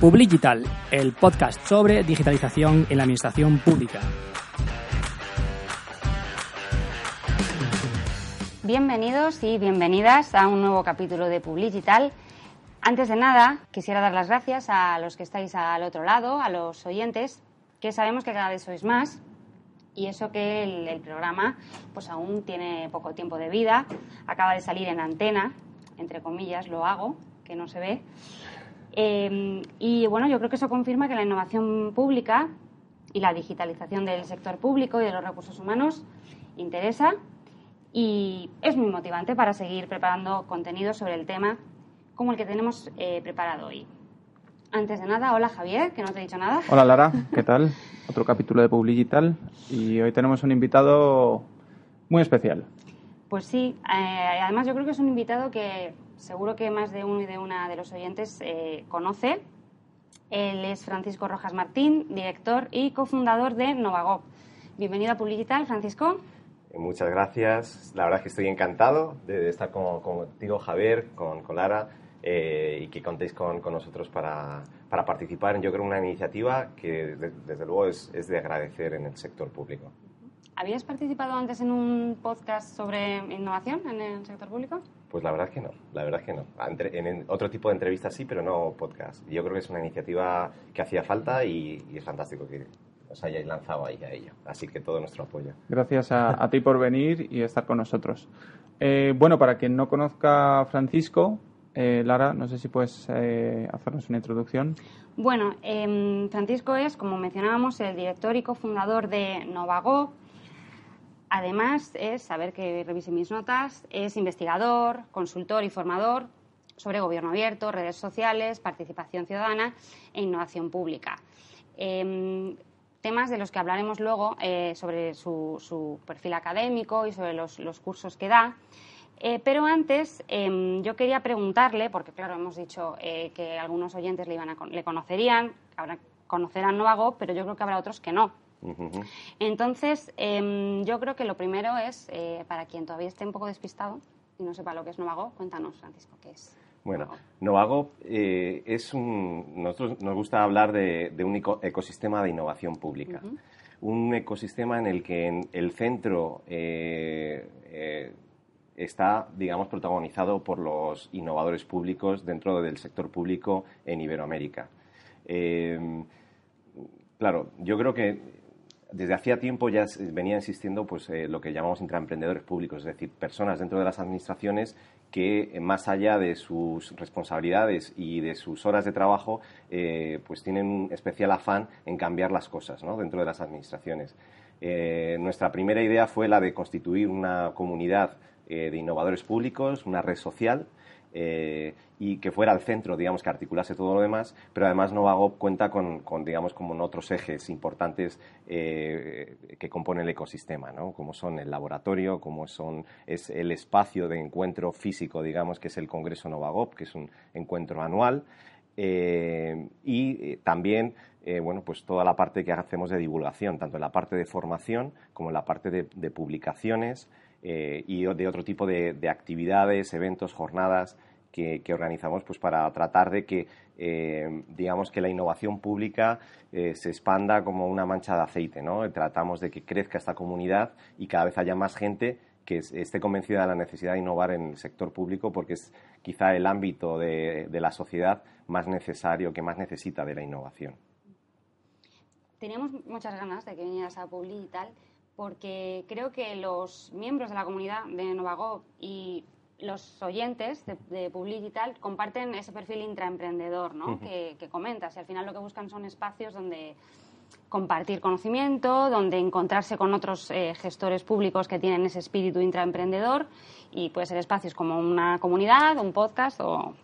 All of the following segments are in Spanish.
Publigital, el podcast sobre digitalización en la administración pública. Bienvenidos y bienvenidas a un nuevo capítulo de Publigital. Antes de nada, quisiera dar las gracias a los que estáis al otro lado, a los oyentes, que sabemos que cada vez sois más y eso que el, programa pues aún tiene poco tiempo de vida, acaba de salir en antena, entre comillas, lo hago, que no se ve. Eh, y bueno, yo creo que eso confirma que la innovación pública y la digitalización del sector público y de los recursos humanos interesa y es muy motivante para seguir preparando contenidos sobre el tema como el que tenemos eh, preparado hoy. Antes de nada, hola Javier, que no te he dicho nada. Hola Lara, ¿qué tal? Otro capítulo de Publigital y hoy tenemos un invitado muy especial. Pues sí, eh, además yo creo que es un invitado que seguro que más de uno y de una de los oyentes eh, conoce. Él es Francisco Rojas Martín, director y cofundador de Novagop. Bienvenido a Publigital, Francisco. Muchas gracias. La verdad es que estoy encantado de estar contigo, Javier, con, con Lara eh, y que contéis con, con nosotros para, para, participar en, yo creo, una iniciativa que desde luego es, es, de agradecer en el sector público. ¿Habías participado antes en un podcast sobre innovación en el sector público? Pues la verdad es que no, la verdad es que no. En, otro tipo de entrevistas sí, pero no podcast. Yo creo que es una iniciativa que hacía falta y, y es fantástico que os hayáis lanzado ahí a ello. Así que todo nuestro apoyo. Gracias a, a ti por venir y estar con nosotros. Eh, bueno, para quien no conozca a Francisco, eh, Lara, no sé si puedes eh, hacernos una introducción. Bueno, eh, Francisco es, como mencionábamos, el director y cofundador de Novago. Además, es, a ver que revise mis notas, es investigador, consultor y formador sobre gobierno abierto, redes sociales, participación ciudadana e innovación pública. Em, temas de los que hablaremos luego eh, sobre su, perfil académico y sobre los, cursos que da. Eh, pero antes, eh, yo quería preguntarle, porque claro, hemos dicho eh, que algunos oyentes le, iban a, conocerían, ahora conocerán Novago, pero yo creo que habrá otros que no. Uh -huh. Entonces, em, yo creo que lo primero es, eh, para quien todavía esté un poco despistado y no sepa lo que es Novago, cuéntanos, Francisco, qué es. Bueno, Novago eh, es un. Nosotros nos gusta hablar de, de un ecosistema de innovación pública. Uh -huh. Un ecosistema en el que el centro eh, está, digamos, protagonizado por los innovadores públicos dentro del sector público en Iberoamérica. Claro, yo creo que desde hacía tiempo ya venía existiendo pues, eh, lo que llamamos intraemprendedores públicos, es decir, personas dentro de las administraciones que, eh, más allá de sus responsabilidades y de sus horas de trabajo, eh, pues tienen un especial afán en cambiar las cosas ¿no? dentro de las administraciones. Nuestra primera idea fue la de constituir una comunidad de innovadores públicos, una red social, eh, y que fuera al centro, digamos, que articulase todo lo demás, pero además Novagop cuenta con, digamos, como otros ejes importantes eh, que componen el ecosistema, ¿no? Como son el laboratorio, como son, es el espacio de encuentro físico, digamos, que es el Congreso Novagop, que es un encuentro anual, eh, y también bueno, pues toda la parte que hacemos de divulgación, tanto en la parte de formación como en la parte de publicaciones eh, y de otro tipo de, de actividades, eventos, jornadas que, organizamos pues para tratar de que eh, digamos que la innovación pública eh, se expanda como una mancha de aceite, ¿no? Tratamos de que crezca esta comunidad y cada vez haya más gente que esté convencida de la necesidad de innovar en el sector público porque es quizá el ámbito de, de la sociedad más necesario, que más necesita de la innovación. Teníamos muchas ganas de que vinieras a Publi y tal, porque creo que los miembros de la comunidad de Novago y los oyentes de, de Public y tal comparten ese perfil intraemprendedor ¿no? Uh -huh. que, que, comentas y al final lo que buscan son espacios donde compartir conocimiento, donde encontrarse con otros eh, gestores públicos que tienen ese espíritu intraemprendedor y puede ser espacios como una comunidad, un podcast o,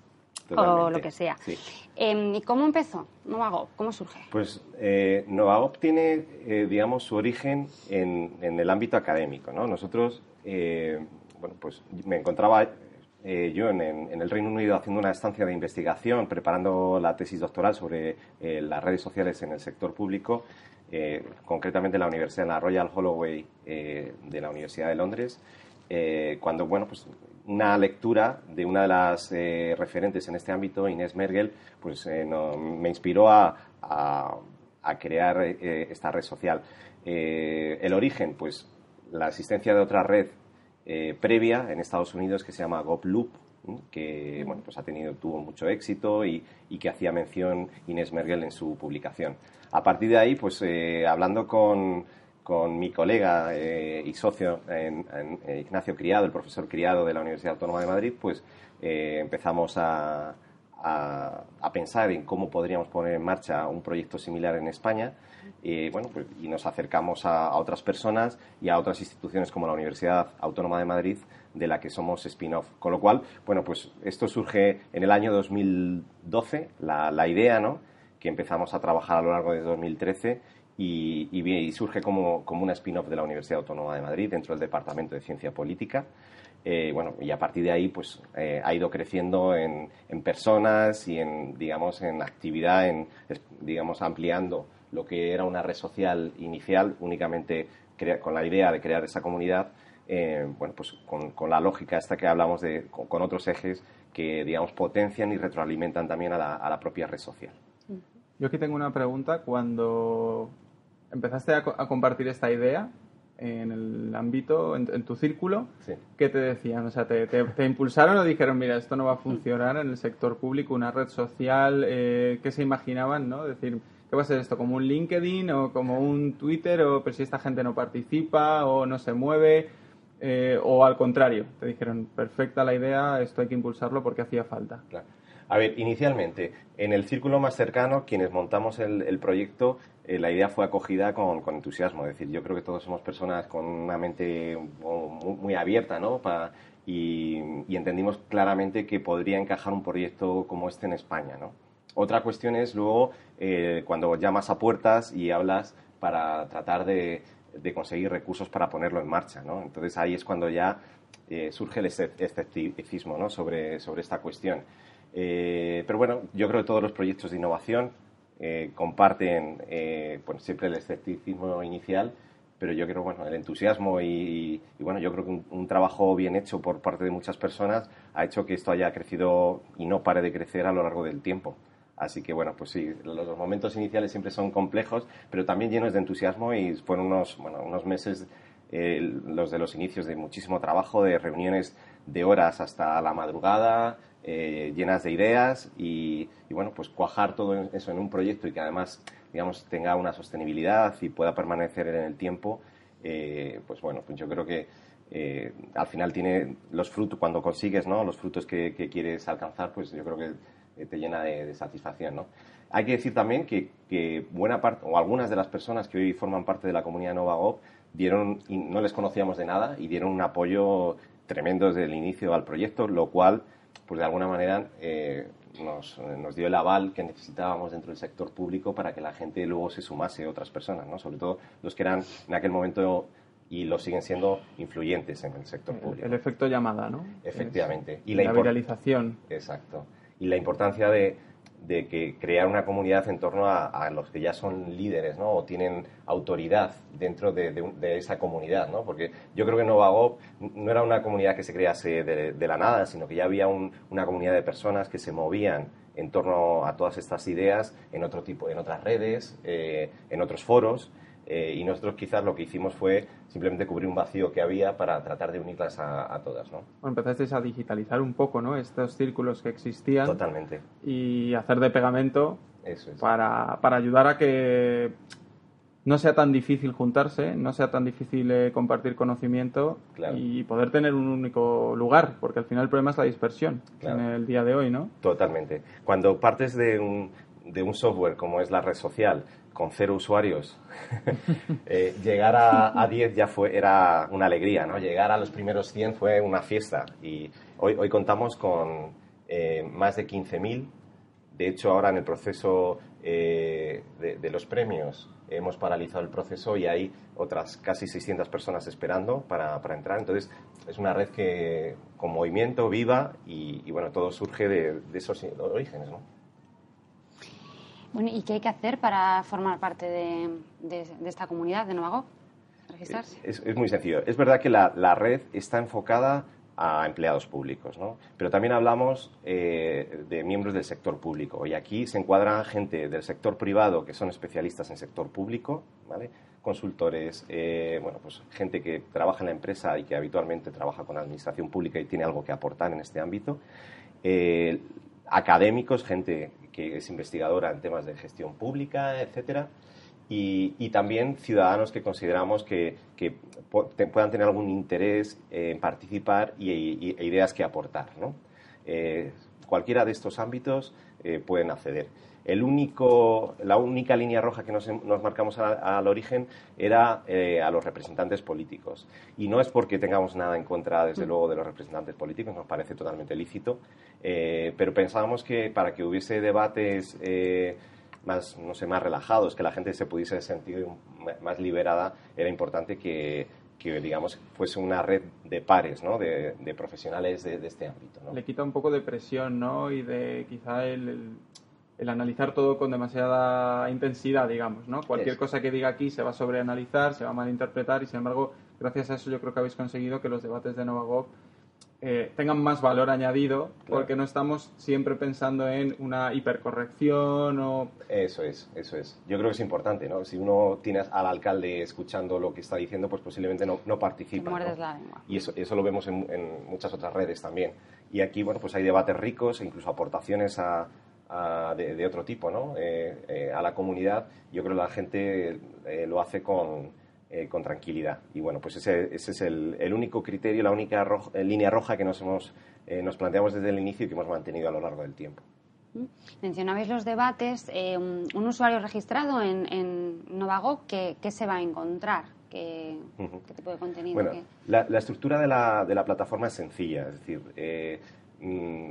o lo que sea. Sí. Eh, ¿Y cómo empezó Novagop? ¿Cómo surge? Pues eh, Novagop tiene, eh, digamos, su origen en, en, el ámbito académico. ¿no? Nosotros, eh, bueno, pues me encontraba eh, yo en, en, el Reino Unido haciendo una estancia de investigación, preparando la tesis doctoral sobre eh, las redes sociales en el sector público, concretamente en la Universidad, en la Royal Holloway de la Universidad de Londres. Eh, cuando, bueno, pues una lectura de una de las eh, referentes en este ámbito, Inés Mergel, pues me inspiró a, a, crear esta red social. el origen, pues la existencia de otra red previa en Estados Unidos que se llama GopLoop, que bueno, pues ha tenido, tuvo mucho éxito y, y, que hacía mención Inés Mergel en su publicación. A partir de ahí, pues hablando con con mi colega eh, y socio en, eh, Ignacio Criado, el profesor Criado de la Universidad Autónoma de Madrid, pues eh, empezamos a, a, pensar en cómo podríamos poner en marcha un proyecto similar en España. Y, bueno, pues, y nos acercamos a, a, otras personas y a otras instituciones como la Universidad Autónoma de Madrid, de la que somos spin-off. Con lo cual, bueno, pues esto surge en el año 2012, la, la idea, ¿no? que empezamos a trabajar a lo largo de 2013 y, y, surge como, como una spin-off de la Universidad Autónoma de Madrid dentro del Departamento de Ciencia Política. Eh, bueno, y a partir de ahí pues eh, ha ido creciendo en, en, personas y en, digamos, en actividad, en, digamos, ampliando lo que era una red social inicial únicamente con la idea de crear esa comunidad, eh, bueno, pues con, con, la lógica esta que hablamos de, con, otros ejes que, digamos, potencian y retroalimentan también a la, a la propia red social. Yo aquí tengo una pregunta. Cuando empezaste a, compartir esta idea en el ámbito, en, tu círculo, ¿qué te decían? O sea, te, te, impulsaron o dijeron, mira, esto no va a funcionar en el sector público, una red social? Eh, ¿Qué se imaginaban, no? Decir, ¿qué va a ser esto? ¿Como un LinkedIn o como un Twitter? O, pero si esta gente no participa o no se mueve. Eh, o al contrario, te dijeron, perfecta la idea, esto hay que impulsarlo porque hacía falta. Claro. A ver, inicialmente, en el círculo más cercano, quienes montamos el, proyecto, eh, la idea fue acogida con, entusiasmo. Es decir, yo creo que todos somos personas con una mente muy, abierta, ¿no? y, entendimos claramente que podría encajar un proyecto como este en España, ¿no? Otra cuestión es luego eh, cuando llamas a puertas y hablas para tratar de, conseguir recursos para ponerlo en marcha, ¿no? Entonces ahí es cuando ya eh, surge el escepticismo ¿no? sobre, sobre esta cuestión. Eh, pero bueno, yo creo que todos los proyectos de innovación eh, comparten eh, siempre el escepticismo inicial, pero yo creo bueno, el entusiasmo y, bueno, yo creo que un, trabajo bien hecho por parte de muchas personas ha hecho que esto haya crecido y no pare de crecer a lo largo del tiempo. Así que bueno, pues sí, los momentos iniciales siempre son complejos, pero también llenos de entusiasmo y fueron unos, bueno, unos meses los de los inicios de muchísimo trabajo, de reuniones de horas hasta la madrugada, eh, llenas de ideas y, bueno, pues cuajar todo eso en un proyecto y que además, digamos, tenga una sostenibilidad y pueda permanecer en el tiempo, eh, pues bueno, pues yo creo que eh, al final tiene los frutos, cuando consigues ¿no? los frutos que, quieres alcanzar, pues yo creo que te llena de, satisfacción, ¿no? Hay que decir también que, buena parte, o algunas de las personas que hoy forman parte de la comunidad NovaGov dieron, no les conocíamos de nada, y dieron un apoyo tremendo desde el inicio al proyecto, lo cual pues de alguna manera eh, nos, nos, dio el aval que necesitábamos dentro del sector público para que la gente luego se sumase a otras personas, ¿no? sobre todo los que eran en aquel momento y lo siguen siendo influyentes en el sector público. El efecto llamada, ¿no? Efectivamente. y la, la viralización. Exacto. Y la importancia de, de que crear una comunidad en torno a, los que ya son líderes, ¿no? O tienen autoridad dentro de, esa comunidad, ¿no? Porque yo creo que Novagop no era una comunidad que se crease de, la nada, sino que ya había una comunidad de personas que se movían en torno a todas estas ideas en otro tipo, en otras redes, eh, en otros foros, eh, y nosotros quizás lo que hicimos fue simplemente cubrir un vacío que había para tratar de unirlas a, todas. ¿no? Bueno, empezasteis a digitalizar un poco ¿no? estos círculos que existían. Totalmente. Y hacer de pegamento para, para, ayudar a que no sea tan difícil juntarse, no sea tan difícil eh, compartir conocimiento y poder tener un único lugar, porque al final el problema es la dispersión en el día de hoy, ¿no? Totalmente. Cuando partes de un, de un software como es la red social, con cero usuarios, eh, llegar a, 10 ya fue, era una alegría, ¿no? Llegar a los primeros 100 fue una fiesta y hoy, hoy contamos con eh, más de 15.000. De hecho, ahora en el proceso eh, de, los premios hemos paralizado el proceso y hay otras casi 600 personas esperando para, para entrar. Entonces, es una red que con movimiento, viva y, bueno, todo surge de, de esos orígenes, ¿no? Bueno, ¿y qué hay que hacer para formar parte de, esta comunidad de Novagov? registrarse? Es, muy sencillo. Es verdad que la, la red está enfocada a empleados públicos, ¿no? Pero también hablamos eh, de miembros del sector público y aquí se encuadran gente del sector privado que son especialistas en sector público, ¿vale? Consultores, eh, bueno, pues gente que trabaja en la empresa y que habitualmente trabaja con la administración pública y tiene algo que aportar en este ámbito. Eh, académicos, gente que es investigadora en temas de gestión pública, etcétera y, también ciudadanos que consideramos que, puedan tener algún interés en participar y, e ideas que aportar. ¿no? Eh, cualquiera de estos ámbitos eh, pueden acceder. El único, la única línea roja que nos, marcamos al origen era eh, a los representantes políticos. Y no es porque tengamos nada en contra, desde mm. luego, de los representantes políticos, nos parece totalmente lícito, pero pensábamos que para que hubiese debates más, no sé, más relajados, que la gente se pudiese sentir más liberada, era importante que, que digamos, fuese una red de pares, ¿no? De, de profesionales de, este ámbito. ¿no? Le quita un poco de presión, ¿no? Y de quizá el, el, analizar todo con demasiada intensidad, digamos, ¿no? Cualquier cosa que diga aquí se va a sobreanalizar, se va a malinterpretar y, sin embargo, gracias a eso yo creo que habéis conseguido que los debates de Novagov eh, tengan más valor añadido, porque no estamos siempre pensando en una hipercorrección o... Eso es, eso es. Yo creo que es importante, ¿no? Si uno tiene al alcalde escuchando lo que está diciendo, pues posiblemente no, no participa. Y eso, eso lo vemos en, muchas otras redes también. Y aquí, bueno, pues hay debates ricos e incluso aportaciones a, de, otro tipo, ¿no? Eh, eh, a la comunidad. Yo creo que la gente lo hace con eh, con tranquilidad. Y bueno, pues ese, ese es el, el, único criterio, la única eh, línea roja que nos, hemos, eh, nos planteamos desde el inicio y que hemos mantenido a lo largo del tiempo. Mm. Mencionabais los debates. un, usuario registrado en, en Novagog, ¿qué, se va a encontrar? ¿Qué, tipo de contenido? Bueno, la, la, estructura de la, de la, plataforma es sencilla. Es decir, mm,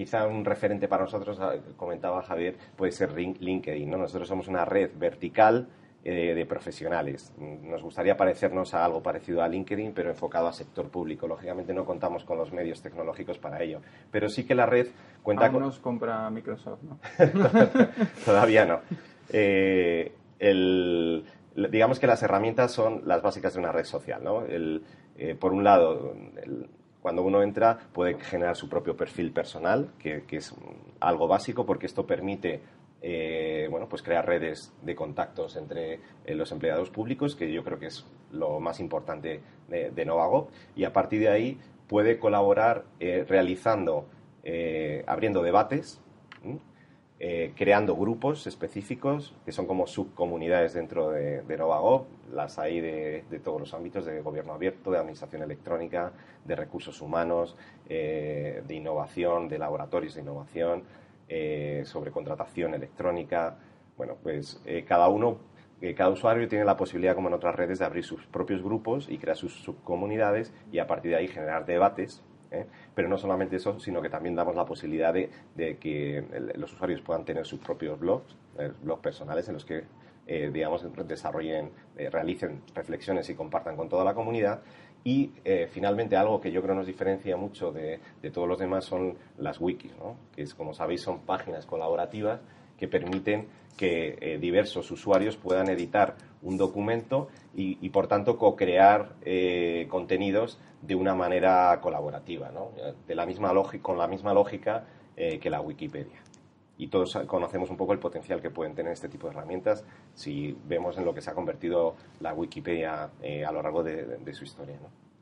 quizá un referente para nosotros, ah, comentaba Javier, puede ser LinkedIn. ¿no? Nosotros somos una red vertical eh, de profesionales. Nos gustaría parecernos a algo parecido a LinkedIn, pero enfocado al sector público. Lógicamente no contamos con los medios tecnológicos para ello, pero sí que la red cuenta Aún con... nos compra Microsoft, ¿no? Todavía no. Eh, digamos que las herramientas son las básicas de una red social, ¿no? Eh, por un lado, cuando uno entra puede generar su propio perfil personal, que, es algo básico porque esto permite eh, bueno, pues crear redes de contactos entre eh, los empleados públicos, que yo creo que es lo más importante de, de y a partir de ahí puede colaborar eh, realizando, abriendo debates, creando grupos específicos que son como subcomunidades dentro de, de Novago, las hay de, todos los ámbitos, de gobierno abierto, de administración electrónica, de recursos humanos, de innovación, de laboratorios de innovación, eh, sobre contratación electrónica. Bueno, pues eh, cada uno, eh, cada usuario tiene la posibilidad, como en otras redes, de abrir sus propios grupos y crear sus subcomunidades y a partir de ahí generar debates. Pero no solamente eso, sino que también damos la posibilidad de, que los usuarios puedan tener sus propios blogs, blogs personales en los que digamos, desarrollen, realicen reflexiones y compartan con toda la comunidad. Y eh, finalmente algo que yo creo nos diferencia mucho de, todos los demás son las wikis, ¿no? que es, como sabéis son páginas colaborativas que permiten que eh, diversos usuarios puedan editar un documento y, por tanto co-crear eh, contenidos de una manera colaborativa, de la misma con la misma lógica que la Wikipedia y todos conocemos un poco el potencial que pueden tener este tipo de herramientas si vemos en lo que se ha convertido la Wikipedia eh, a lo largo de, su historia.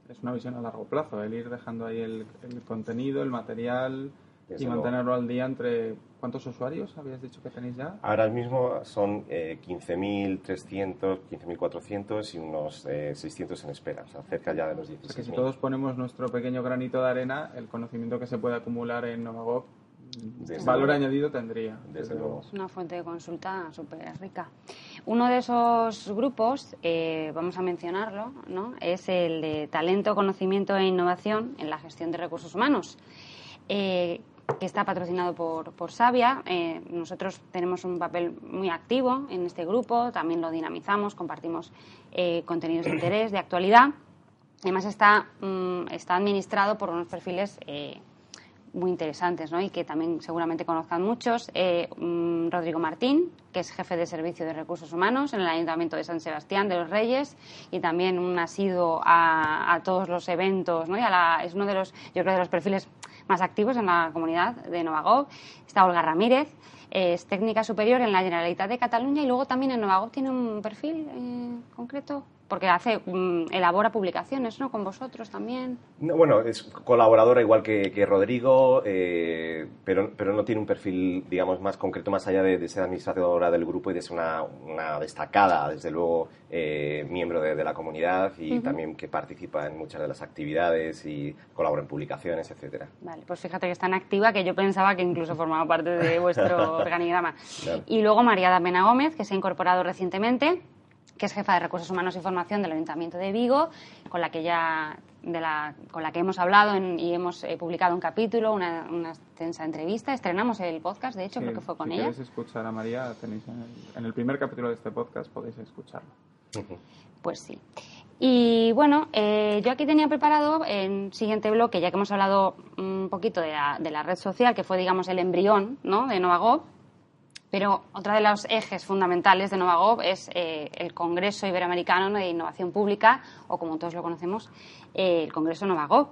Es una visión a largo plazo, el ir dejando ahí el, contenido, el material y mantenerlo al día entre... ¿Cuántos usuarios habías dicho que tenéis ya? Ahora mismo son eh, 15.300, 15.400 y unos 600 eh, en espera, o sea, cerca ya de los 16.000. O que si todos ponemos nuestro pequeño granito de arena, el conocimiento que se puede acumular en Novagov valor añadido tendría. Desde, luego. Es una fuente de consulta súper rica. Uno de esos grupos, eh, vamos a mencionarlo, ¿no? es el de talento, conocimiento e innovación en la gestión de recursos humanos. Eh, que está patrocinado por, por Sabia. Eh, nosotros tenemos un papel muy activo en este grupo, también lo dinamizamos, compartimos contenidos de interés, de actualidad. Además está, mm, está administrado por unos perfiles muy interesantes ¿no? y que también seguramente conozcan muchos. Eh, mm, Rodrigo Martín, que es jefe de Servicio de Recursos Humanos en el Ayuntamiento de San Sebastián de los Reyes y también un asido a, a todos los eventos. ¿no? Y es uno de los, yo creo, de los perfiles más activos en la comunidad de Novagov. Está Olga Ramírez, es técnica superior en la Generalitat de Cataluña y luego también en Novagov tiene un perfil eh, concreto porque hace mm, elabora publicaciones, ¿no? Con vosotros también. bueno, es colaboradora igual que, Rodrigo, eh, pero, pero no tiene un perfil, digamos, más concreto, más allá de, ser administradora del grupo y de ser una, destacada, desde luego, eh, miembro de, la comunidad y también que participa en muchas de las actividades y colabora en publicaciones, etcétera. Vale, pues fíjate que es tan activa que yo pensaba que incluso formaba parte de vuestro organigrama. Y luego María Damena Gómez, que se ha incorporado recientemente que es jefa de Recursos Humanos y Formación del Ayuntamiento de Vigo, con la que ya de la, con la que hemos hablado y hemos eh, publicado un capítulo, una, una, extensa entrevista. Estrenamos el podcast, de hecho, creo que fue con ella. Si queréis escuchar a María, tenéis en el, primer capítulo de este podcast podéis escucharlo. Pues sí. Y bueno, eh, yo aquí tenía preparado en siguiente bloque, ya que hemos hablado un poquito de la, de la red social, que fue, digamos, el embrión ¿no? de Novagov, pero otro de los ejes fundamentales de Novagov es eh, el Congreso Iberoamericano de Innovación Pública, o como todos lo conocemos, eh, el Congreso Novagov,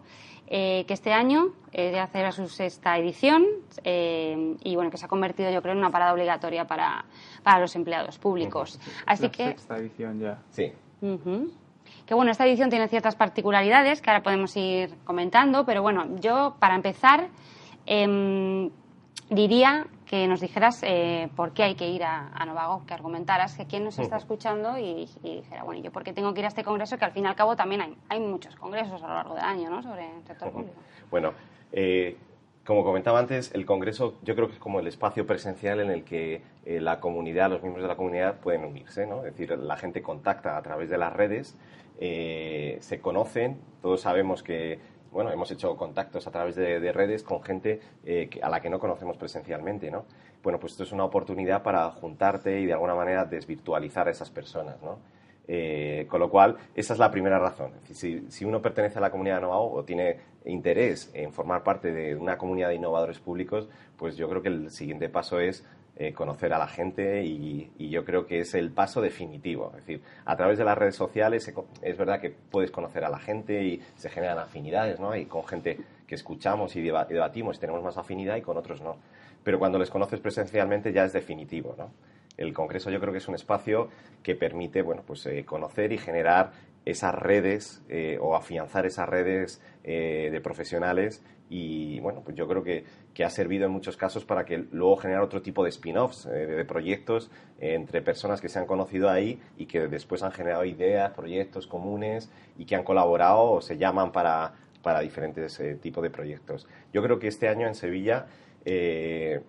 eh, que este año ya hace su sexta edición y bueno, que se ha convertido, yo creo, en una parada obligatoria para, para los empleados públicos. Así La que sexta edición ya. Sí. Que bueno, esta edición tiene ciertas particularidades que ahora podemos ir comentando, pero bueno, yo para empezar em, diría que nos dijeras eh, por qué hay que ir a, a, Novago, que argumentaras que quién nos está escuchando y, dijera, bueno, yo por qué tengo que ir a este congreso, que al fin y al cabo también hay, hay muchos congresos a lo largo del año ¿no? sobre el sector público. Bueno, eh, como comentaba antes, el congreso yo creo que es como el espacio presencial en el que eh, la comunidad, los miembros de la comunidad pueden unirse, ¿no? Es decir, la gente contacta a través de las redes, se conocen, todos sabemos que bueno, hemos hecho contactos a través de, redes con gente eh, a la que no conocemos presencialmente, ¿no? Bueno, pues esto es una oportunidad para juntarte y de alguna manera desvirtualizar a esas personas, ¿no? Eh, con lo cual, esa es la primera razón. Si, si, uno pertenece a la comunidad de Novao o tiene interés en formar parte de una comunidad de innovadores públicos, pues yo creo que el siguiente paso es eh, conocer a la gente y, yo creo que es el paso definitivo. Es decir, a través de las redes sociales es verdad que puedes conocer a la gente y se generan afinidades, ¿no? Y con gente que escuchamos y debatimos tenemos más afinidad y con otros no. Pero cuando les conoces presencialmente ya es definitivo, ¿no? El Congreso yo creo que es un espacio que permite, bueno, pues eh, conocer y generar esas redes eh, o afianzar esas redes de profesionales y bueno, pues yo creo que, que, ha servido en muchos casos para que luego generar otro tipo de spin-offs, eh, de proyectos entre personas que se han conocido ahí y que después han generado ideas, proyectos comunes y que han colaborado o se llaman para, para diferentes eh, tipos de proyectos. Yo creo que este año en Sevilla, eh,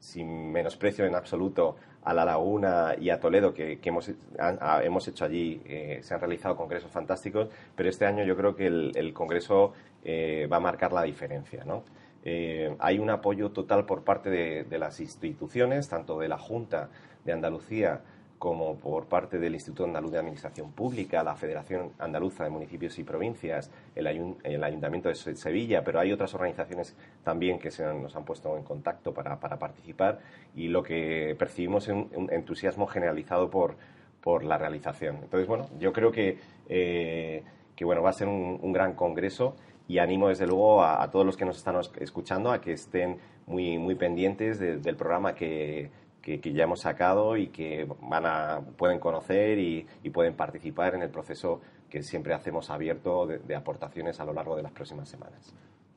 sin menosprecio en absoluto a La Laguna y a Toledo, que, hemos, hemos hecho allí, se han realizado congresos fantásticos, pero este año yo creo que el, el congreso eh, va a marcar la diferencia. ¿no? Eh, hay un apoyo total por parte de, las instituciones, tanto de la Junta de Andalucía como por parte del Instituto Andaluz de Administración Pública, la Federación Andaluza de Municipios y Provincias, el, Ayuntamiento de Sevilla, pero hay otras organizaciones también que se nos han puesto en contacto para, participar y lo que percibimos es un, entusiasmo generalizado por, por, la realización. Entonces, bueno, yo creo que, eh, que bueno, va a ser un, un gran congreso y animo desde luego a, todos los que nos están escuchando a que estén muy, muy pendientes del programa que, que, ya hemos sacado y que van a, pueden conocer y, pueden participar en el proceso que siempre hacemos abierto de, aportaciones a lo largo de las próximas semanas.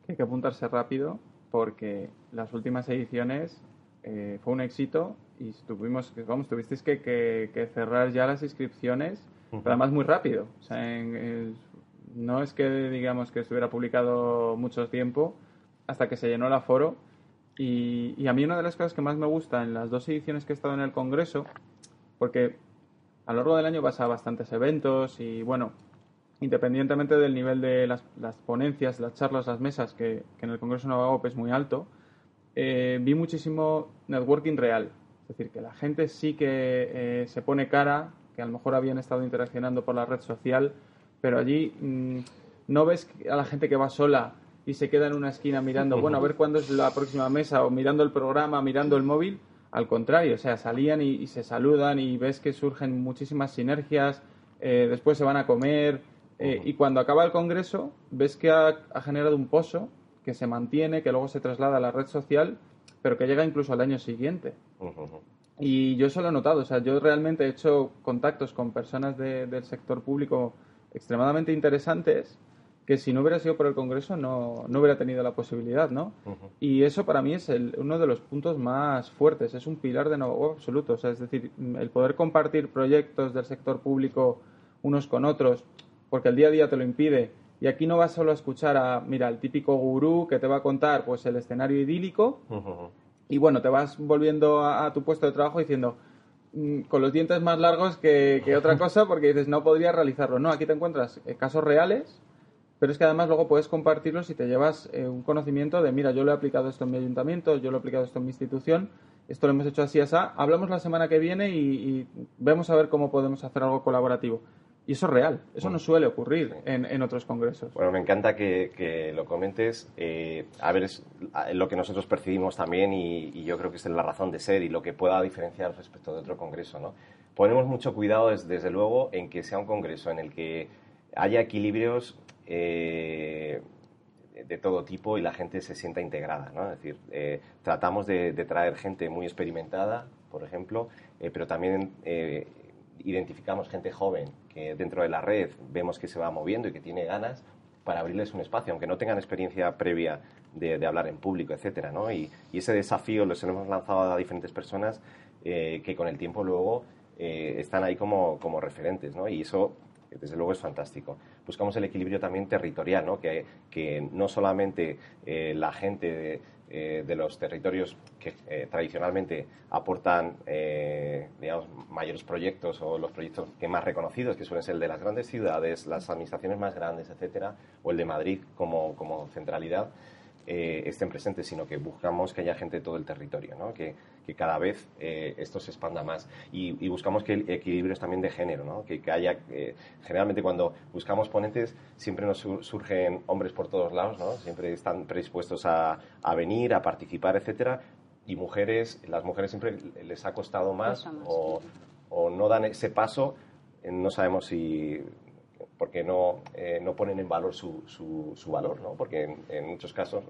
Hay que apuntarse rápido porque las últimas ediciones eh, fue un éxito y tuvimos, vamos, tuvisteis que, que, cerrar ya las inscripciones, pero además muy rápido. O sea, en, no es que digamos que estuviera publicado mucho tiempo hasta que se llenó el aforo. Y, a mí una de las cosas que más me gusta en las dos ediciones que he estado en el Congreso, porque a lo largo del año pasa bastantes eventos y bueno, independientemente del nivel de las, ponencias, las charlas, las mesas, que, en el Congreso Nueva es muy alto, eh, vi muchísimo networking real. Es decir, que la gente sí que eh, se pone cara, que a lo mejor habían estado interaccionando por la red social, pero allí mm, no ves a la gente que va sola y se queda en una esquina mirando, bueno, a ver cuándo es la próxima mesa o mirando el programa, mirando el móvil. Al contrario, o sea, salían y, se saludan y ves que surgen muchísimas sinergias, eh, después se van a comer eh, y cuando acaba el congreso ves que ha, generado un pozo que se mantiene, que luego se traslada a la red social, pero que llega incluso al año siguiente. Y yo eso lo he notado, o sea, yo realmente he hecho contactos con personas del sector público extremadamente interesantes que si no hubiera sido por el Congreso no, no hubiera tenido la posibilidad, ¿no? Y eso para mí es uno de los puntos más fuertes, es un pilar de nuevo absoluto, o sea, es decir, el poder compartir proyectos del sector público unos con otros, porque el día a día te lo impide, y aquí no vas solo a escuchar a, mira, el típico gurú que te va a contar pues el escenario idílico, y bueno, te vas volviendo a, tu puesto de trabajo diciendo, mm, con los dientes más largos que, que otra cosa, porque dices, no podría realizarlo. No, aquí te encuentras casos reales pero es que además luego puedes compartirlos y te llevas eh, un conocimiento de, mira, yo lo he aplicado esto en mi ayuntamiento, yo lo he aplicado esto en mi institución, esto lo hemos hecho así, así, hablamos la semana que viene y, vemos a ver cómo podemos hacer algo colaborativo. Y eso es real, eso no suele ocurrir en, otros congresos. Bueno, me encanta que, lo comentes. Eh, a ver, es lo que nosotros percibimos también y, yo creo que es la razón de ser y lo que pueda diferenciar respecto de otro congreso. ¿no? Ponemos mucho cuidado, desde luego, en que sea un congreso en el que haya equilibrios eh, de todo tipo y la gente se sienta integrada. ¿no? Es decir, eh, tratamos de, traer gente muy experimentada, por ejemplo, eh, pero también identificamos gente joven que dentro de la red vemos que se va moviendo y que tiene ganas para abrirles un espacio, aunque no tengan experiencia previa de, hablar en público, etcétera, ¿no? y, ese desafío lo hemos lanzado a diferentes personas que con el tiempo luego están ahí como, como referentes, ¿no? y eso desde luego es fantástico. Buscamos el equilibrio también territorial, ¿no? Que, que no solamente eh, la gente de, eh, de, los territorios que eh, tradicionalmente aportan digamos, mayores proyectos o los proyectos que más reconocidos, que suelen ser el de las grandes ciudades, las administraciones más grandes, etcétera, o el de Madrid como, como centralidad, eh, estén presentes, sino que buscamos que haya gente de todo el territorio, ¿no? que, que, cada vez eh, esto se expanda más. Y, buscamos que el equilibrio es también de género, ¿no? que, que, haya, eh, generalmente cuando buscamos ponentes siempre nos surgen hombres por todos lados, ¿no? siempre están predispuestos a, a venir, a participar, etcétera, y mujeres, las mujeres siempre les ha costado más, O, o no dan ese paso, no sabemos si porque no, eh, no ponen en valor su, su, valor, ¿no? Porque en, muchos casos...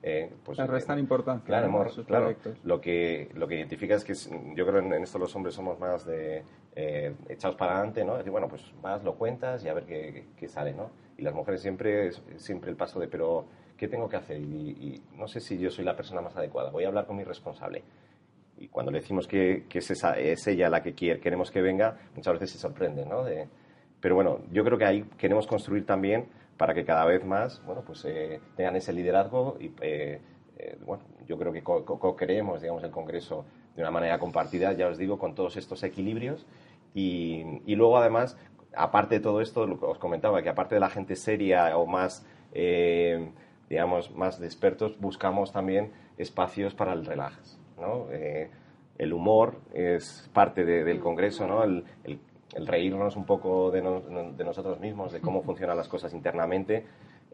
Eh, pues, restan importancia claro, claro lo que lo que identifica es que yo creo en, en esto los hombres somos más de eh, echados para adelante no decir bueno pues vas lo cuentas y a ver qué, qué, sale no y las mujeres siempre siempre el paso de pero qué tengo que hacer y, no sé si yo soy la persona más adecuada voy a hablar con mi responsable. Y cuando le decimos que, que es, esa, es ella la que quiere, queremos que venga muchas veces se sorprende no de, pero bueno, yo creo que ahí queremos construir también para que cada vez más, bueno, pues eh, tengan ese liderazgo y, eh, eh, bueno, yo creo que co-creemos, digamos, el Congreso de una manera compartida, ya os digo, con todos estos equilibrios y, y luego además, aparte de todo esto, lo que os comentaba, que aparte de la gente seria o más, digamos, más de expertos, buscamos también espacios para el relax, ¿no? el humor es parte del Congreso, ¿no? El, el, el reírnos un poco de, de, nosotros mismos, de cómo funcionan las cosas internamente,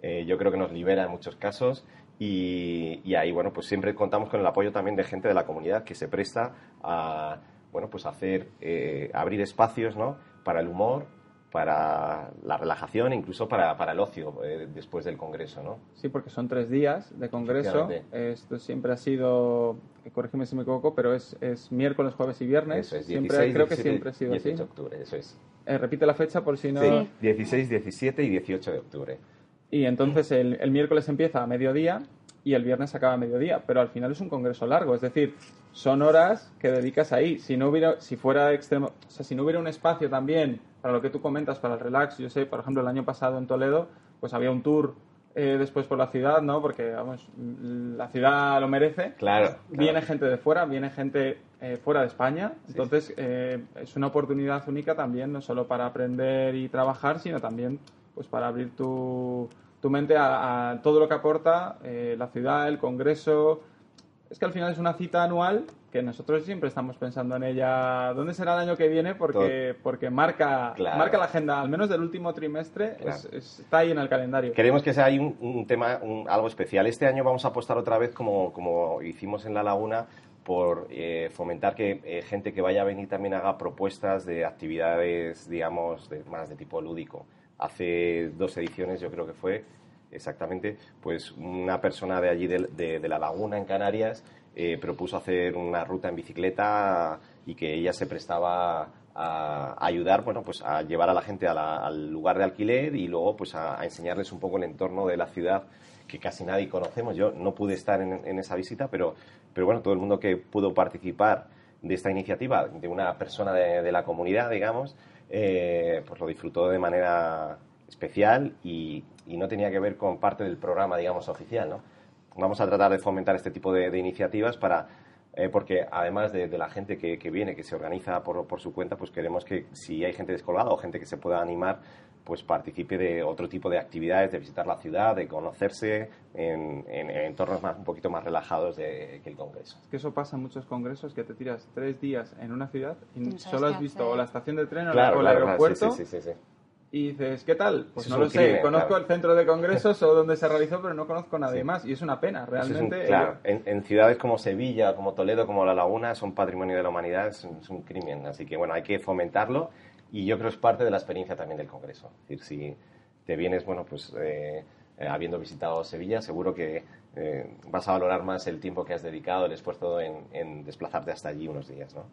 eh, yo creo que nos libera en muchos casos y, ahí, bueno, pues siempre contamos con el apoyo también de gente de la comunidad que se presta a, bueno, pues hacer, eh, abrir espacios, ¿no? Para el humor, para la relajación e incluso para, para el ocio eh, después del Congreso, ¿no? Sí, porque son tres días de Congreso. Esto siempre ha sido, corrígeme si me equivoco, pero es, es miércoles, jueves y viernes. Eso es, siempre, creo que siempre ha sido 18 de octubre, eso es. Eh, repite la fecha por si no... Sí, 16, 17 y 18 de octubre. Y entonces el, el miércoles empieza a mediodía y el viernes acaba a mediodía, pero al final es un congreso largo, es decir, son horas que dedicas ahí. Si no hubiera, si fuera extremo, o sea, si no hubiera un espacio también para lo que tú comentas, para el relax, yo sé, por ejemplo, el año pasado en Toledo, pues había un tour eh, después por la ciudad, ¿no? Porque, vamos, la ciudad lo merece. Claro. Viene gente de fuera, viene gente eh, fuera de España. Entonces, eh, es una oportunidad única también, no solo para aprender y trabajar, sino también, pues, para abrir tu, tu mente a, todo lo que aporta la ciudad, el congreso, es que al final es una cita anual que nosotros siempre estamos pensando en ella. ¿Dónde será el año que viene? Porque, porque marca, marca la agenda, al menos del último trimestre, está ahí en el calendario. Queremos que sea ahí un, tema, algo especial. Este año vamos a apostar otra vez, como, como hicimos en La Laguna, por eh, fomentar que eh, gente que vaya a venir también haga propuestas de actividades, digamos, de, más de tipo lúdico. Hace dos ediciones, yo creo que fue, exactamente, pues una persona de allí de, La Laguna, en Canarias, eh, propuso hacer una ruta en bicicleta y que ella se prestaba a ayudar, bueno, pues a llevar a la gente al lugar de alquiler y luego pues a, enseñarles un poco el entorno de la ciudad que casi nadie conocemos. Yo no pude estar en, esa visita, pero, pero bueno, todo el mundo que pudo participar de esta iniciativa, de una persona de, la comunidad, digamos, eh, pues lo disfrutó de manera especial y, no tenía que ver con parte del programa, digamos, oficial, ¿no? Vamos a tratar de fomentar este tipo de, iniciativas para, eh, porque además de, la gente que, viene, que se organiza por, por, su cuenta, pues queremos que si hay gente descolgada o gente que se pueda animar, pues participe de otro tipo de actividades, de visitar la ciudad, de conocerse en, entornos más, un poquito más relajados de, que el Congreso. Es que eso pasa en muchos congresos, que te tiras tres días en una ciudad y solo has visto o la estación de tren o, el aeropuerto. sí, sí, sí, y dices, ¿qué tal? Pues no lo sé, conozco el centro de congresos o donde se realizó, pero no conozco a nadie más. Y es una pena, realmente. claro, en, ciudades como Sevilla, como Toledo, como La Laguna, son patrimonio de la humanidad, es un, crimen. Así que, bueno, hay que fomentarlo y yo creo que es parte de la experiencia también del Congreso. Es decir, si te vienes, bueno, pues eh, eh, habiendo visitado Sevilla, seguro que eh, vas a valorar más el tiempo que has dedicado, el esfuerzo en, desplazarte hasta allí unos días, ¿no?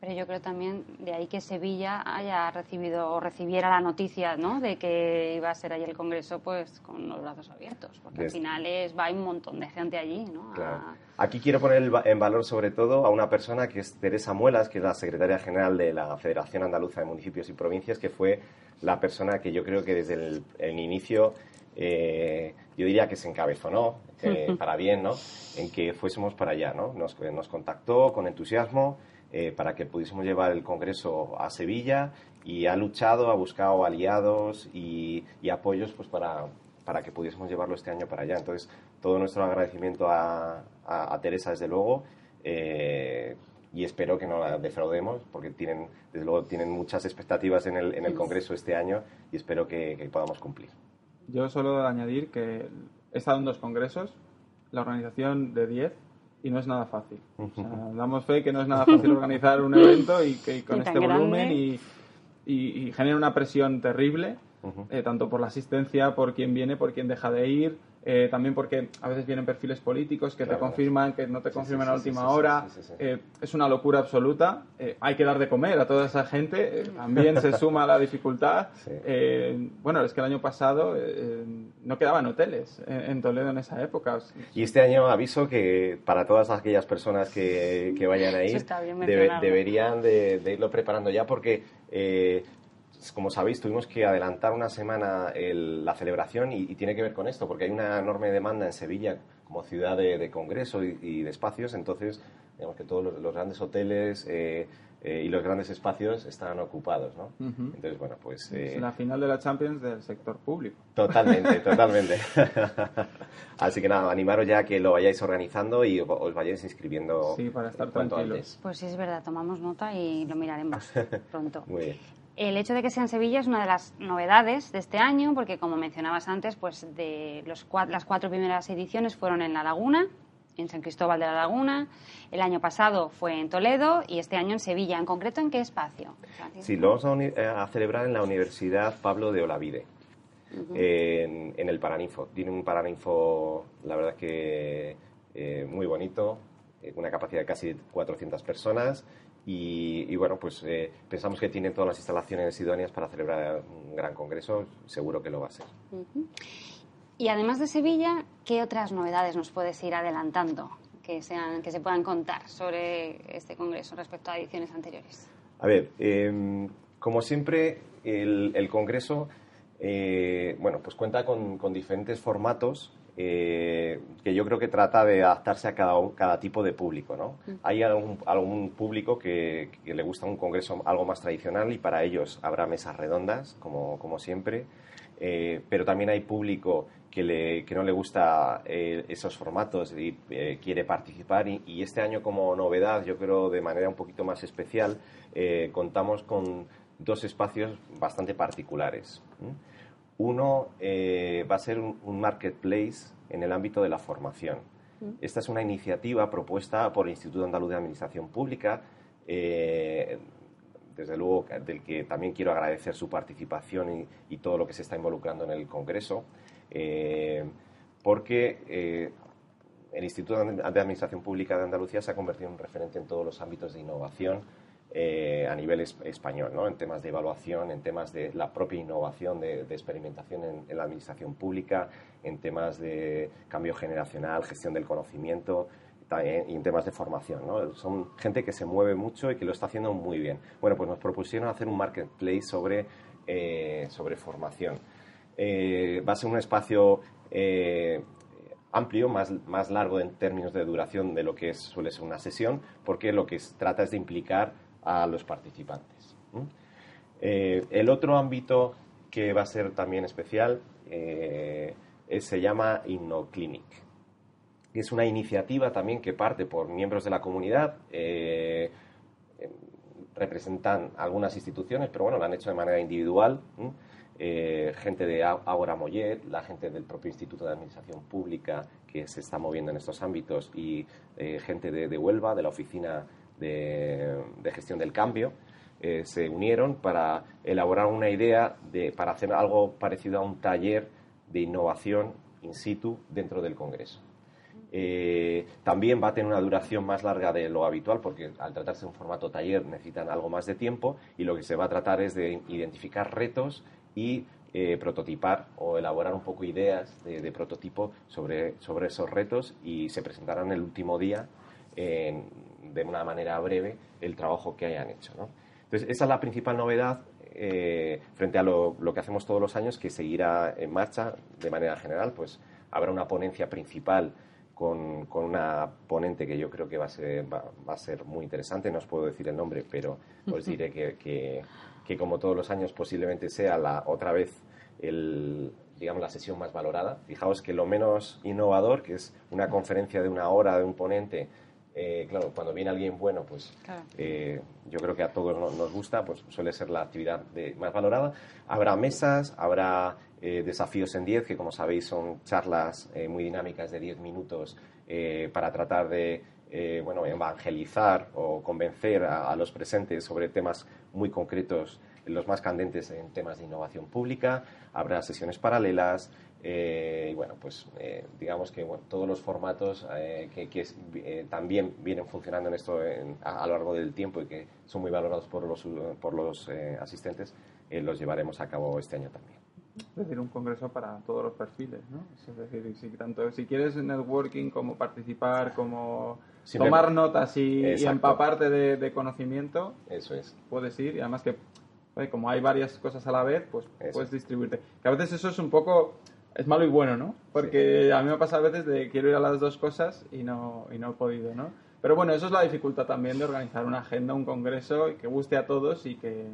Pero yo creo también de ahí que Sevilla haya recibido o recibiera la noticia, ¿no? De que iba a ser allí el Congreso, pues con los brazos abiertos, porque al final es, va un montón de gente allí, ¿no? Aquí quiero poner en valor sobre todo a una persona que es Teresa Muelas, que es la secretaria general de la Federación Andaluza de Municipios y Provincias, que fue la persona que yo creo que desde el inicio eh, yo diría que se encabezonó, eh, para bien, ¿no? En que fuésemos para allá, ¿no? Nos, nos contactó con entusiasmo eh, para que pudiésemos llevar el Congreso a Sevilla y ha luchado, ha buscado aliados y, apoyos pues para, para que pudiésemos llevarlo este año para allá. Entonces, todo nuestro agradecimiento a, a, Teresa, desde luego, y espero que no la defraudemos, porque tienen, desde luego, tienen muchas expectativas en el, en el Congreso este año y espero que podamos cumplir. Yo solo añadir que he estado en dos congresos, la organización de 10, y no es nada fácil. damos fe que no es nada fácil organizar un evento y que con este volumen y, y, genera una presión terrible, eh, tanto por la asistencia, por quien viene, por quien deja de ir, eh, también porque a veces vienen perfiles políticos que te confirman, que no te confirman a última hora. Eh, es una locura absoluta. Eh, hay que dar de comer a toda esa gente. también se suma la dificultad. bueno, es que el año pasado no quedaban hoteles en, Toledo en esa época. Y este año aviso que para todas aquellas personas que, vayan a ir, deberían de, de, irlo preparando ya porque como sabéis, tuvimos que adelantar una semana la celebración y, tiene que ver con esto, porque hay una enorme demanda en Sevilla como ciudad de, congreso y, de espacios, entonces, digamos que todos los, grandes hoteles eh, eh, y los grandes espacios están ocupados, ¿no? Entonces, bueno, pues... es eh, la final de la Champions del sector público. Totalmente, totalmente. Así que nada, animaros ya a que lo vayáis organizando y os vayáis inscribiendo. Sí, para estar tranquilos. Pues sí, es verdad, tomamos nota y lo miraremos pronto. Muy bien. El hecho de que sea en Sevilla es una de las novedades de este año, porque como mencionabas antes, pues de los las cuatro primeras ediciones fueron en La Laguna, en San Cristóbal de la Laguna, el año pasado fue en Toledo y este año en Sevilla. ¿En concreto en qué espacio? Sí, lo vamos eh, a, celebrar en la Universidad Pablo de Olavide, en, el Paraninfo. Tiene un Paraninfo, la verdad que eh, muy bonito, eh, una capacidad de casi 400 personas y, bueno, pues eh, pensamos que tiene todas las instalaciones idóneas para celebrar un gran congreso, seguro que lo va a ser. Y además de Sevilla, ¿qué otras novedades nos puedes ir adelantando que, sean, que se puedan contar sobre este congreso respecto a ediciones anteriores? A ver, em, como siempre, el, congreso eh, bueno, pues cuenta con, con diferentes formatos eh, que yo creo que trata de adaptarse a cada, cada tipo de público. ¿no? Hay algún, algún público que, le gusta un congreso algo más tradicional y para ellos habrá mesas redondas, como, como siempre, eh, pero también hay público que, le, que no le gusta eh, esos formatos y eh, quiere participar. Y, este año, como novedad, yo creo de manera un poquito más especial, eh, contamos con dos espacios bastante particulares. Uno va a ser un, marketplace en el ámbito de la formación. Esta es una iniciativa propuesta por el Instituto Andaluz de Administración Pública desde luego del que también quiero agradecer su participación y, todo lo que se está involucrando en el Congreso, eh, porque eh, el Instituto de Administración Pública de Andalucía se ha convertido en un referente en todos los ámbitos de innovación eh, a nivel español, ¿no? en temas de evaluación, en temas de la propia innovación, de, experimentación en, la administración pública, en temas de cambio generacional, gestión del conocimiento, y en temas de formación. ¿no? Son gente que se mueve mucho y que lo está haciendo muy bien. Bueno, pues nos propusieron hacer un marketplace sobre, eh, sobre formación. Eh, va a ser un espacio eh, amplio, más, más largo en términos de duración de lo que suele ser una sesión, porque lo que trata es de implicar a los participantes. el otro ámbito que va a ser también especial se llama InnoClinic es una iniciativa también que parte por miembros de la comunidad. Eh, eh, representan algunas instituciones, pero bueno, lo han hecho de manera individual. Eh, gente de Ágora Mollet, la gente del propio Instituto de Administración Pública que se está moviendo en estos ámbitos y gente de, Huelva, de la Oficina de, Gestión del Cambio, se unieron para elaborar una idea de, para hacer algo parecido a un taller de innovación in situ dentro del Congreso. Eh, también va a tener una duración más larga de lo habitual porque al tratarse de un formato taller necesitan algo más de tiempo y lo que se va a tratar es de identificar retos y eh, prototipar o elaborar un poco ideas de, prototipo sobre, sobre, esos retos y se presentarán el último día de una manera breve el trabajo que hayan hecho. Entonces, esa es la principal novedad eh, frente a lo, lo, que hacemos todos los años que seguirá en marcha de manera general. Pues habrá una ponencia principal con, con, una ponente que yo creo que va a, ser, va, a ser muy interesante. No os puedo decir el nombre, pero os diré que, que, como todos los años posiblemente sea la otra vez el, digamos, la sesión más valorada. Fijaos que lo menos innovador, que es una conferencia de una hora de un ponente, eh, claro, cuando viene alguien bueno, pues eh, yo creo que a todos nos gusta, pues suele ser la actividad de, más valorada. Habrá mesas, habrá eh, desafíos en 10, que como sabéis son charlas muy dinámicas de 10 minutos para tratar de bueno, evangelizar o convencer a, los presentes sobre temas muy concretos, los más candentes en temas de innovación pública. Habrá sesiones paralelas y bueno, pues digamos que todos los formatos que, también vienen funcionando en esto a, lo largo del tiempo y que son muy valorados por los, por los asistentes, los llevaremos a cabo este año también. Es decir, un congreso para todos los perfiles, ¿no? Es decir, si, tanto, si quieres networking, como participar, como tomar notas y, empaparte de, conocimiento, eso es. puedes ir. Y además que, como hay varias cosas a la vez, pues puedes distribuirte. Que a veces eso es un poco, es malo y bueno, ¿no? Porque a mí me pasa a veces de quiero ir a las dos cosas y no, y no he podido, ¿no? Pero bueno, eso es la dificultad también de organizar una agenda, un congreso que guste a todos y que,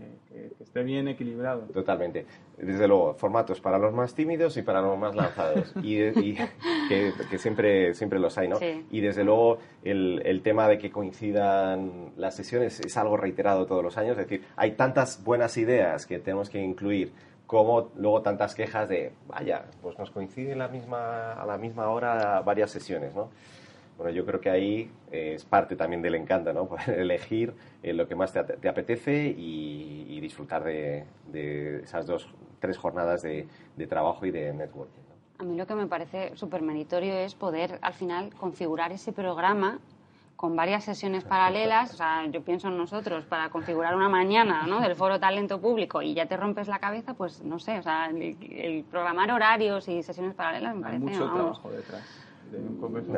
esté bien equilibrado. Totalmente. Desde luego, formatos para los más tímidos y para los más lanzados. y, que, siempre, siempre los hay, ¿no? Y desde luego, el, el, tema de que coincidan las sesiones es algo reiterado todos los años. Es decir, hay tantas buenas ideas que tenemos que incluir como luego tantas quejas de, vaya, pues nos coincide la misma, a la misma hora varias sesiones, ¿no? Bueno, yo creo que ahí eh, es parte también del encanto, ¿no? Poder elegir eh, lo que más te, apetece y, disfrutar de, esas dos, tres jornadas de, trabajo y de networking. A mí lo que me parece súper meritorio es poder al final configurar ese programa con varias sesiones paralelas, o sea, yo pienso en nosotros, para configurar una mañana ¿no? del foro talento público y ya te rompes la cabeza, pues no sé, o sea, el, programar horarios y sesiones paralelas me parece... Hay mucho trabajo detrás de un congreso.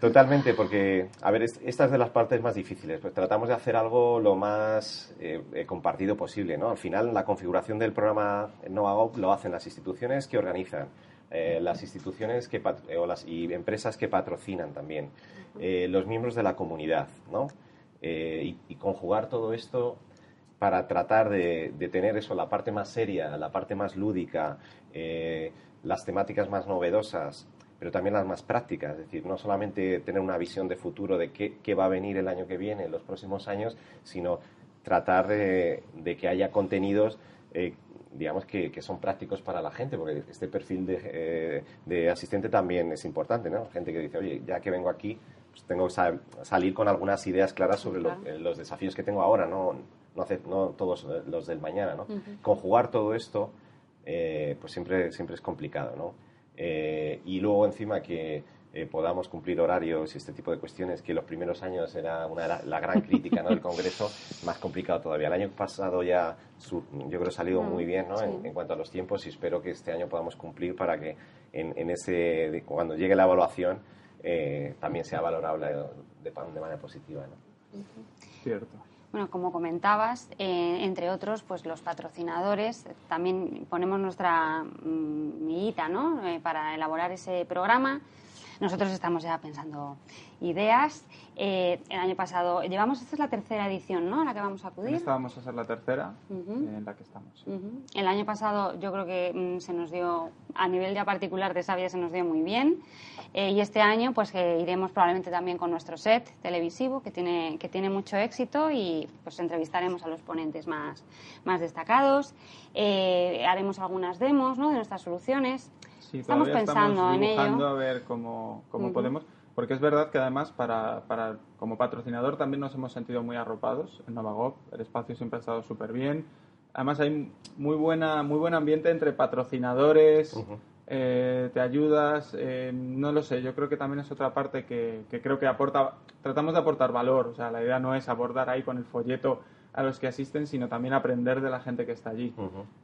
Totalmente, porque, a ver, esta es de las partes más difíciles. Pues tratamos de hacer algo lo más eh, eh, compartido posible, ¿no? Al final, la configuración del programa NovaGo lo hacen las instituciones que organizan, eh, las instituciones que o las, y empresas que patrocinan también, los miembros de la comunidad, ¿no? Y, y, conjugar todo esto para tratar de, tener eso, la parte más seria, la parte más lúdica, eh, las temáticas más novedosas, pero también las más prácticas, es decir, no solamente tener una visión de futuro de qué, va a venir el año que viene, en los próximos años, sino tratar de, que haya contenidos eh, digamos que, son prácticos para la gente, porque este perfil de, eh, asistente también es importante, ¿no? Gente que dice, oye, ya que vengo aquí, pues tengo que salir con algunas ideas claras sobre eh, los desafíos que tengo ahora, no, no, no todos los del mañana, ¿no? Conjugar todo esto, pues siempre, siempre es complicado, ¿no? y luego encima que eh, podamos cumplir horarios y este tipo de cuestiones, que los primeros años era una, la gran crítica ¿no? del Congreso, más complicado todavía. El año pasado ya, yo creo, salido mm, muy bien ¿no? en, cuanto a los tiempos y espero que este año podamos cumplir para que en, ese, cuando llegue la evaluación eh, también sea valorable de, de manera positiva. ¿no? Cierto. Bueno, como comentabas, eh, entre otros, pues los patrocinadores, también ponemos nuestra mm, miguita ¿no? para elaborar ese programa. Nosotros estamos ya pensando ideas. Eh, el año pasado, llevamos, esta es la tercera edición, ¿no? A la que vamos a acudir. Esta vamos a ser la tercera en la que estamos. El año pasado yo creo que mm, se nos dio, a nivel ya particular de Sabia, se nos dio muy bien. Eh, y este año pues que iremos probablemente también con nuestro set televisivo que tiene, que tiene mucho éxito y pues entrevistaremos a los ponentes más, más destacados. Eh, haremos algunas demos ¿no? de nuestras soluciones estamos pensando en ello. a ver cómo, cómo podemos. Porque es verdad que además para, para, como patrocinador también nos hemos sentido muy arropados en Novagop. El espacio siempre ha estado súper bien. Además hay muy, buena, muy buen ambiente entre patrocinadores, eh, te ayudas, eh, no lo sé, yo creo que también es otra parte que, que, creo que aporta, tratamos de aportar valor. O sea, la idea no es abordar ahí con el folleto a los que asisten, sino también aprender de la gente que está allí.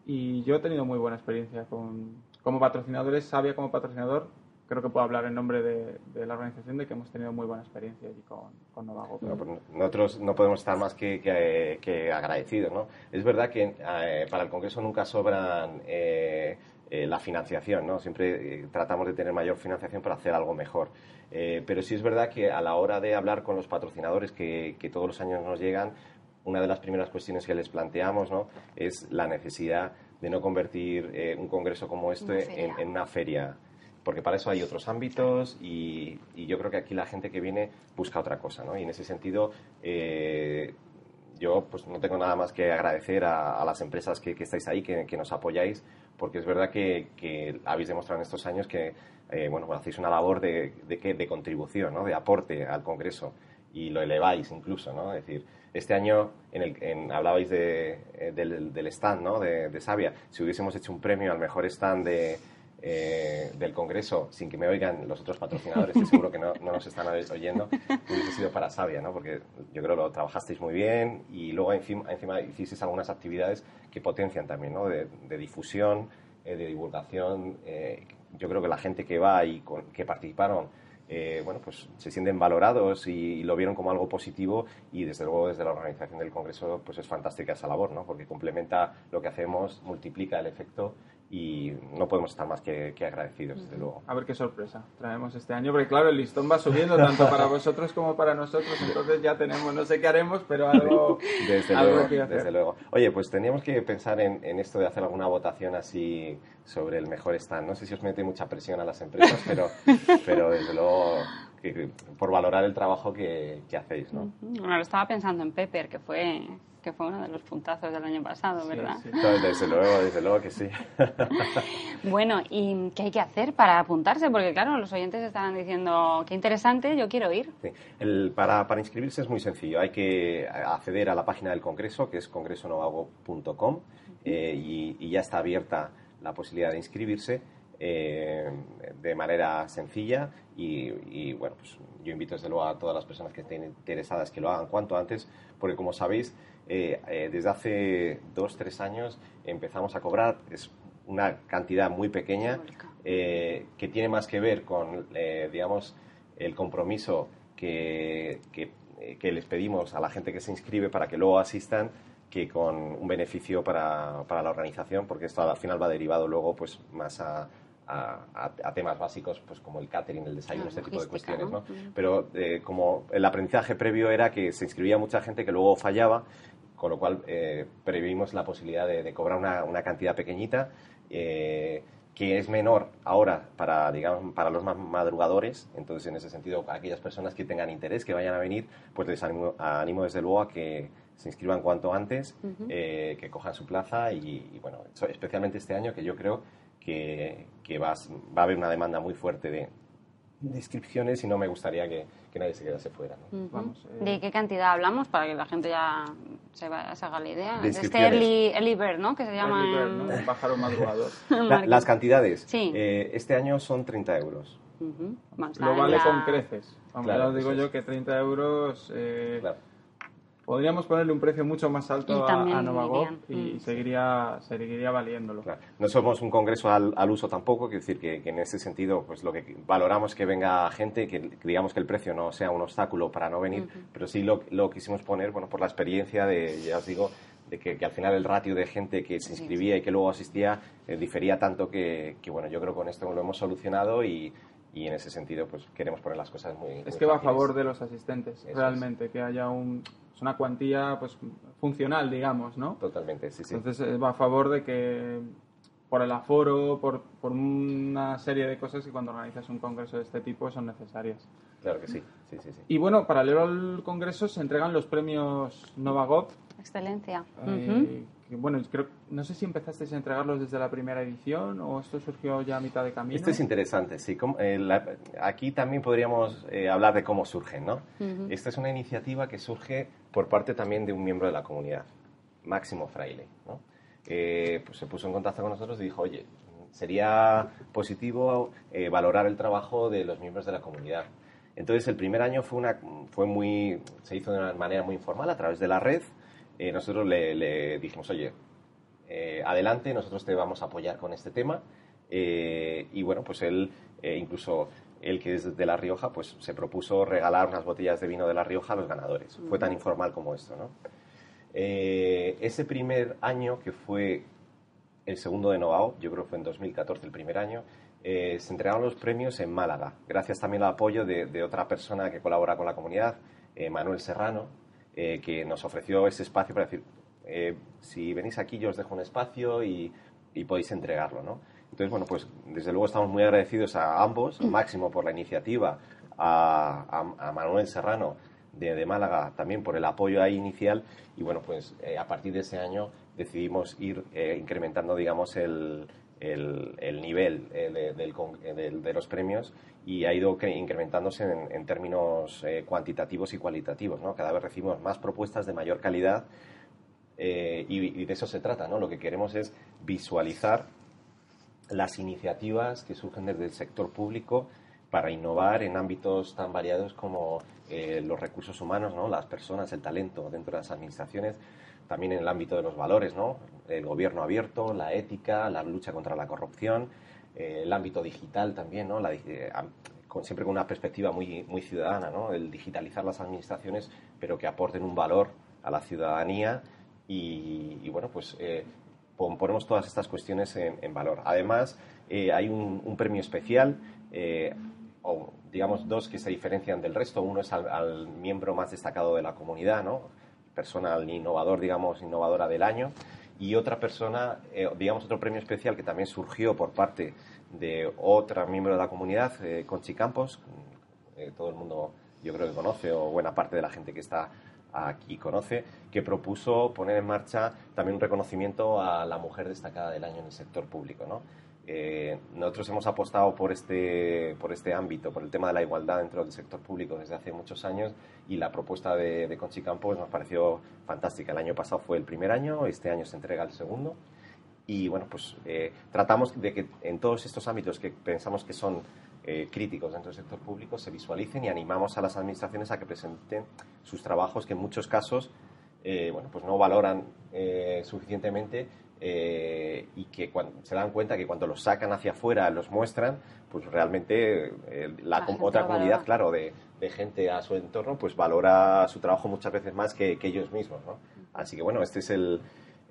Y yo he tenido muy buena experiencia con, como patrocinadores, Sabia como patrocinador, creo que puedo hablar en nombre de, la organización de que hemos tenido muy buena experiencia allí con, con Novago. Pues nosotros no podemos estar más que, que, agradecidos. ¿no? Es verdad que eh, para el Congreso nunca sobran eh, eh, la financiación, ¿no? siempre tratamos de tener mayor financiación para hacer algo mejor. pero sí es verdad que a la hora de hablar con los patrocinadores que, que todos los años nos llegan, una de las primeras cuestiones que les planteamos ¿no? es la necesidad de no convertir eh, un congreso como este en, una feria. Porque para eso hay otros ámbitos y, yo creo que aquí la gente que viene busca otra cosa. ¿no? Y en ese sentido, eh, yo pues no tengo nada más que agradecer a, las empresas que, estáis ahí, que, nos apoyáis, porque es verdad que, habéis demostrado en estos años que eh, bueno, hacéis una labor de, de, de contribución, ¿no? de aporte al Congreso y lo eleváis incluso. ¿no? Es decir, este año en el, hablabais de, eh, del, stand ¿no? de, de, Sabia. Si hubiésemos hecho un premio al mejor stand de, eh, del Congreso sin que me oigan los otros patrocinadores, que seguro que no, no, nos están oyendo, hubiese sido para Sabia, ¿no? porque yo creo que lo trabajasteis muy bien y luego encima, encima hicisteis algunas actividades que potencian también, ¿no? de, difusión, eh, de divulgación. yo creo que la gente que va y que participaron eh, bueno, pues se sienten valorados y, lo vieron como algo positivo y desde luego desde la organización del Congreso pues es fantástica esa labor, ¿no? Porque complementa lo que hacemos, multiplica el efecto y no podemos estar más que, agradecidos, desde luego. A ver qué sorpresa traemos este año, porque claro, el listón va subiendo tanto para vosotros como para nosotros, entonces ya tenemos, no sé qué haremos, pero algo, desde luego, Desde luego. Oye, pues teníamos que pensar en, esto de hacer alguna votación así sobre el mejor stand. No sé si os mete mucha presión a las empresas, pero, pero desde luego por valorar el trabajo que, que hacéis, ¿no? Bueno, estaba pensando en Pepper, que fue que fue uno de los puntazos del año pasado, ¿verdad? Sí, Desde luego, desde luego que sí. bueno, ¿y qué hay que hacer para apuntarse? Porque claro, los oyentes estaban diciendo, qué interesante, yo quiero ir. El, para, para, inscribirse es muy sencillo, hay que acceder a la página del Congreso, que es congresonovago.com, eh, y, ya está abierta la posibilidad de inscribirse. Eh, de manera sencilla y, y, bueno, pues yo invito desde luego a todas las personas que estén interesadas que lo hagan cuanto antes, porque como sabéis, eh, eh, desde hace dos, tres años empezamos a cobrar, es una cantidad muy pequeña eh, que tiene más que ver con, digamos, el compromiso que, que, les pedimos a la gente que se inscribe para que luego asistan que con un beneficio para, para la organización, porque esto al final va derivado luego pues más a, a, temas básicos pues como el catering, el desayuno, este tipo de cuestiones. ¿no? Pero como el aprendizaje previo era que se inscribía mucha gente que luego fallaba con lo cual previmos la posibilidad de, cobrar una, una, cantidad pequeñita que es menor ahora para, digamos, para los más madrugadores. Entonces, en ese sentido, aquellas personas que tengan interés, que vayan a venir, pues les animo, animo desde luego a que se inscriban cuanto antes, eh, que cojan su plaza y, bueno, especialmente este año que yo creo que, que va, va, a haber una demanda muy fuerte de, de inscripciones y no me gustaría que, que nadie se quedase fuera. Vamos, eh. ¿De qué cantidad hablamos para que la gente ya se, haga la idea? De este early, early, bird, ¿no? Que se llama... ¿no? Un pájaro madrugador. las cantidades. Sí. Eh, este año son 30 euros. Lo vale con creces. Aunque claro, digo yo que 30 euros... Eh, claro podríamos ponerle un precio mucho más alto a, a y mm. seguiría, seguiría valiéndolo. No somos un congreso al, uso tampoco, quiero decir que, en ese sentido pues lo que valoramos que venga gente, que digamos que el precio no sea un obstáculo para no venir, pero sí lo, lo, quisimos poner bueno, por la experiencia de, ya os digo, de que, al final el ratio de gente que se inscribía y que luego asistía eh, difería tanto que, que, bueno, yo creo que con esto lo hemos solucionado y, y en ese sentido pues queremos poner las cosas muy es que va a favor de los asistentes realmente que haya un es una cuantía pues funcional digamos no totalmente sí sí. Entonces eh, va a favor de que por el aforo por, por una serie de cosas que cuando organizas un congreso de este tipo son necesarias. Claro que sí sí sí, sí. y bueno paralelo al congreso se entregan los premios Novagov. Excelencia. Eh, bueno, creo, no sé si empezasteis a entregarlos desde la primera edición o esto surgió ya a mitad de camino. Esto es interesante, sí. Eh, aquí también podríamos eh, hablar de cómo surgen, ¿no? Esta es una iniciativa que surge por parte también de un miembro de la comunidad, Máximo Fraile, ¿no? pues se puso en contacto con nosotros y dijo, oye, sería positivo eh, valorar el trabajo de los miembros de la comunidad. Entonces el primer año fue, una, fue muy, se hizo de una manera muy informal a través de la red eh, nosotros le, dijimos, oye, eh, adelante, nosotros te vamos a apoyar con este tema. Eh, y bueno, pues él, incluso él que es de La Rioja, pues se propuso regalar unas botellas de vino de La Rioja a los ganadores. Fue tan informal como esto, ¿no? ese primer año, que fue el segundo de Novao, yo creo que fue en 2014 el primer año, se entregaron los premios en Málaga, gracias también al apoyo de, de otra persona que colabora con la comunidad, Manuel Serrano, eh, que nos ofreció ese espacio para decir, eh, si venís aquí yo os dejo un espacio y, podéis entregarlo, ¿no? Entonces, bueno, pues desde luego estamos muy agradecidos a ambos, Máximo por la iniciativa, a, Manuel Serrano de, Málaga también por el apoyo ahí inicial y bueno, pues eh, a partir de ese año decidimos ir incrementando, digamos, el, el, nivel de los premios y ha ido incrementándose en, términos eh, cuantitativos y cualitativos. ¿no? Cada vez recibimos más propuestas de mayor calidad eh, y, de eso se trata. ¿no? Lo que queremos es visualizar las iniciativas que surgen desde el sector público para innovar en ámbitos tan variados como eh, los recursos humanos, ¿no? las personas, el talento dentro de las administraciones, también en el ámbito de los valores, ¿no? el gobierno abierto, la ética, la lucha contra la corrupción eh, el ámbito digital también, ¿no? Eh, con, siempre con una perspectiva muy, ciudadana, ¿no? el digitalizar las administraciones, pero que aporten un valor a la ciudadanía y, bueno, pues eh, ponemos todas estas cuestiones en, valor. Además, hay un, premio especial, o digamos dos que se diferencian del resto. Uno es al, miembro más destacado de la comunidad, ¿no? Persona, innovador, digamos, innovadora del año y otra persona, eh, digamos otro premio especial que también surgió por parte de otra miembro de la comunidad, eh, Conchi Campos, eh, todo el mundo yo creo que conoce o buena parte de la gente que está aquí conoce, que propuso poner en marcha también un reconocimiento a la mujer destacada del año en el sector público, ¿no? Eh, nosotros hemos apostado por este, por este ámbito, por el tema de la igualdad dentro del sector público desde hace muchos años y la propuesta de, de nos pareció fantástica. El año pasado fue el primer año, este año se entrega el segundo y bueno, pues eh, tratamos de que en todos estos ámbitos que pensamos que son eh, críticos dentro del sector público se visualicen y animamos a las administraciones a que presenten sus trabajos que en muchos casos bueno, pues no valoran suficientemente eh, y que cuando, se dan cuenta que cuando los sacan hacia afuera, los muestran, pues realmente eh, la, otra comunidad, claro, de, gente a su entorno, pues valora su trabajo muchas veces más que, ellos mismos, ¿no? Así que bueno, este es el,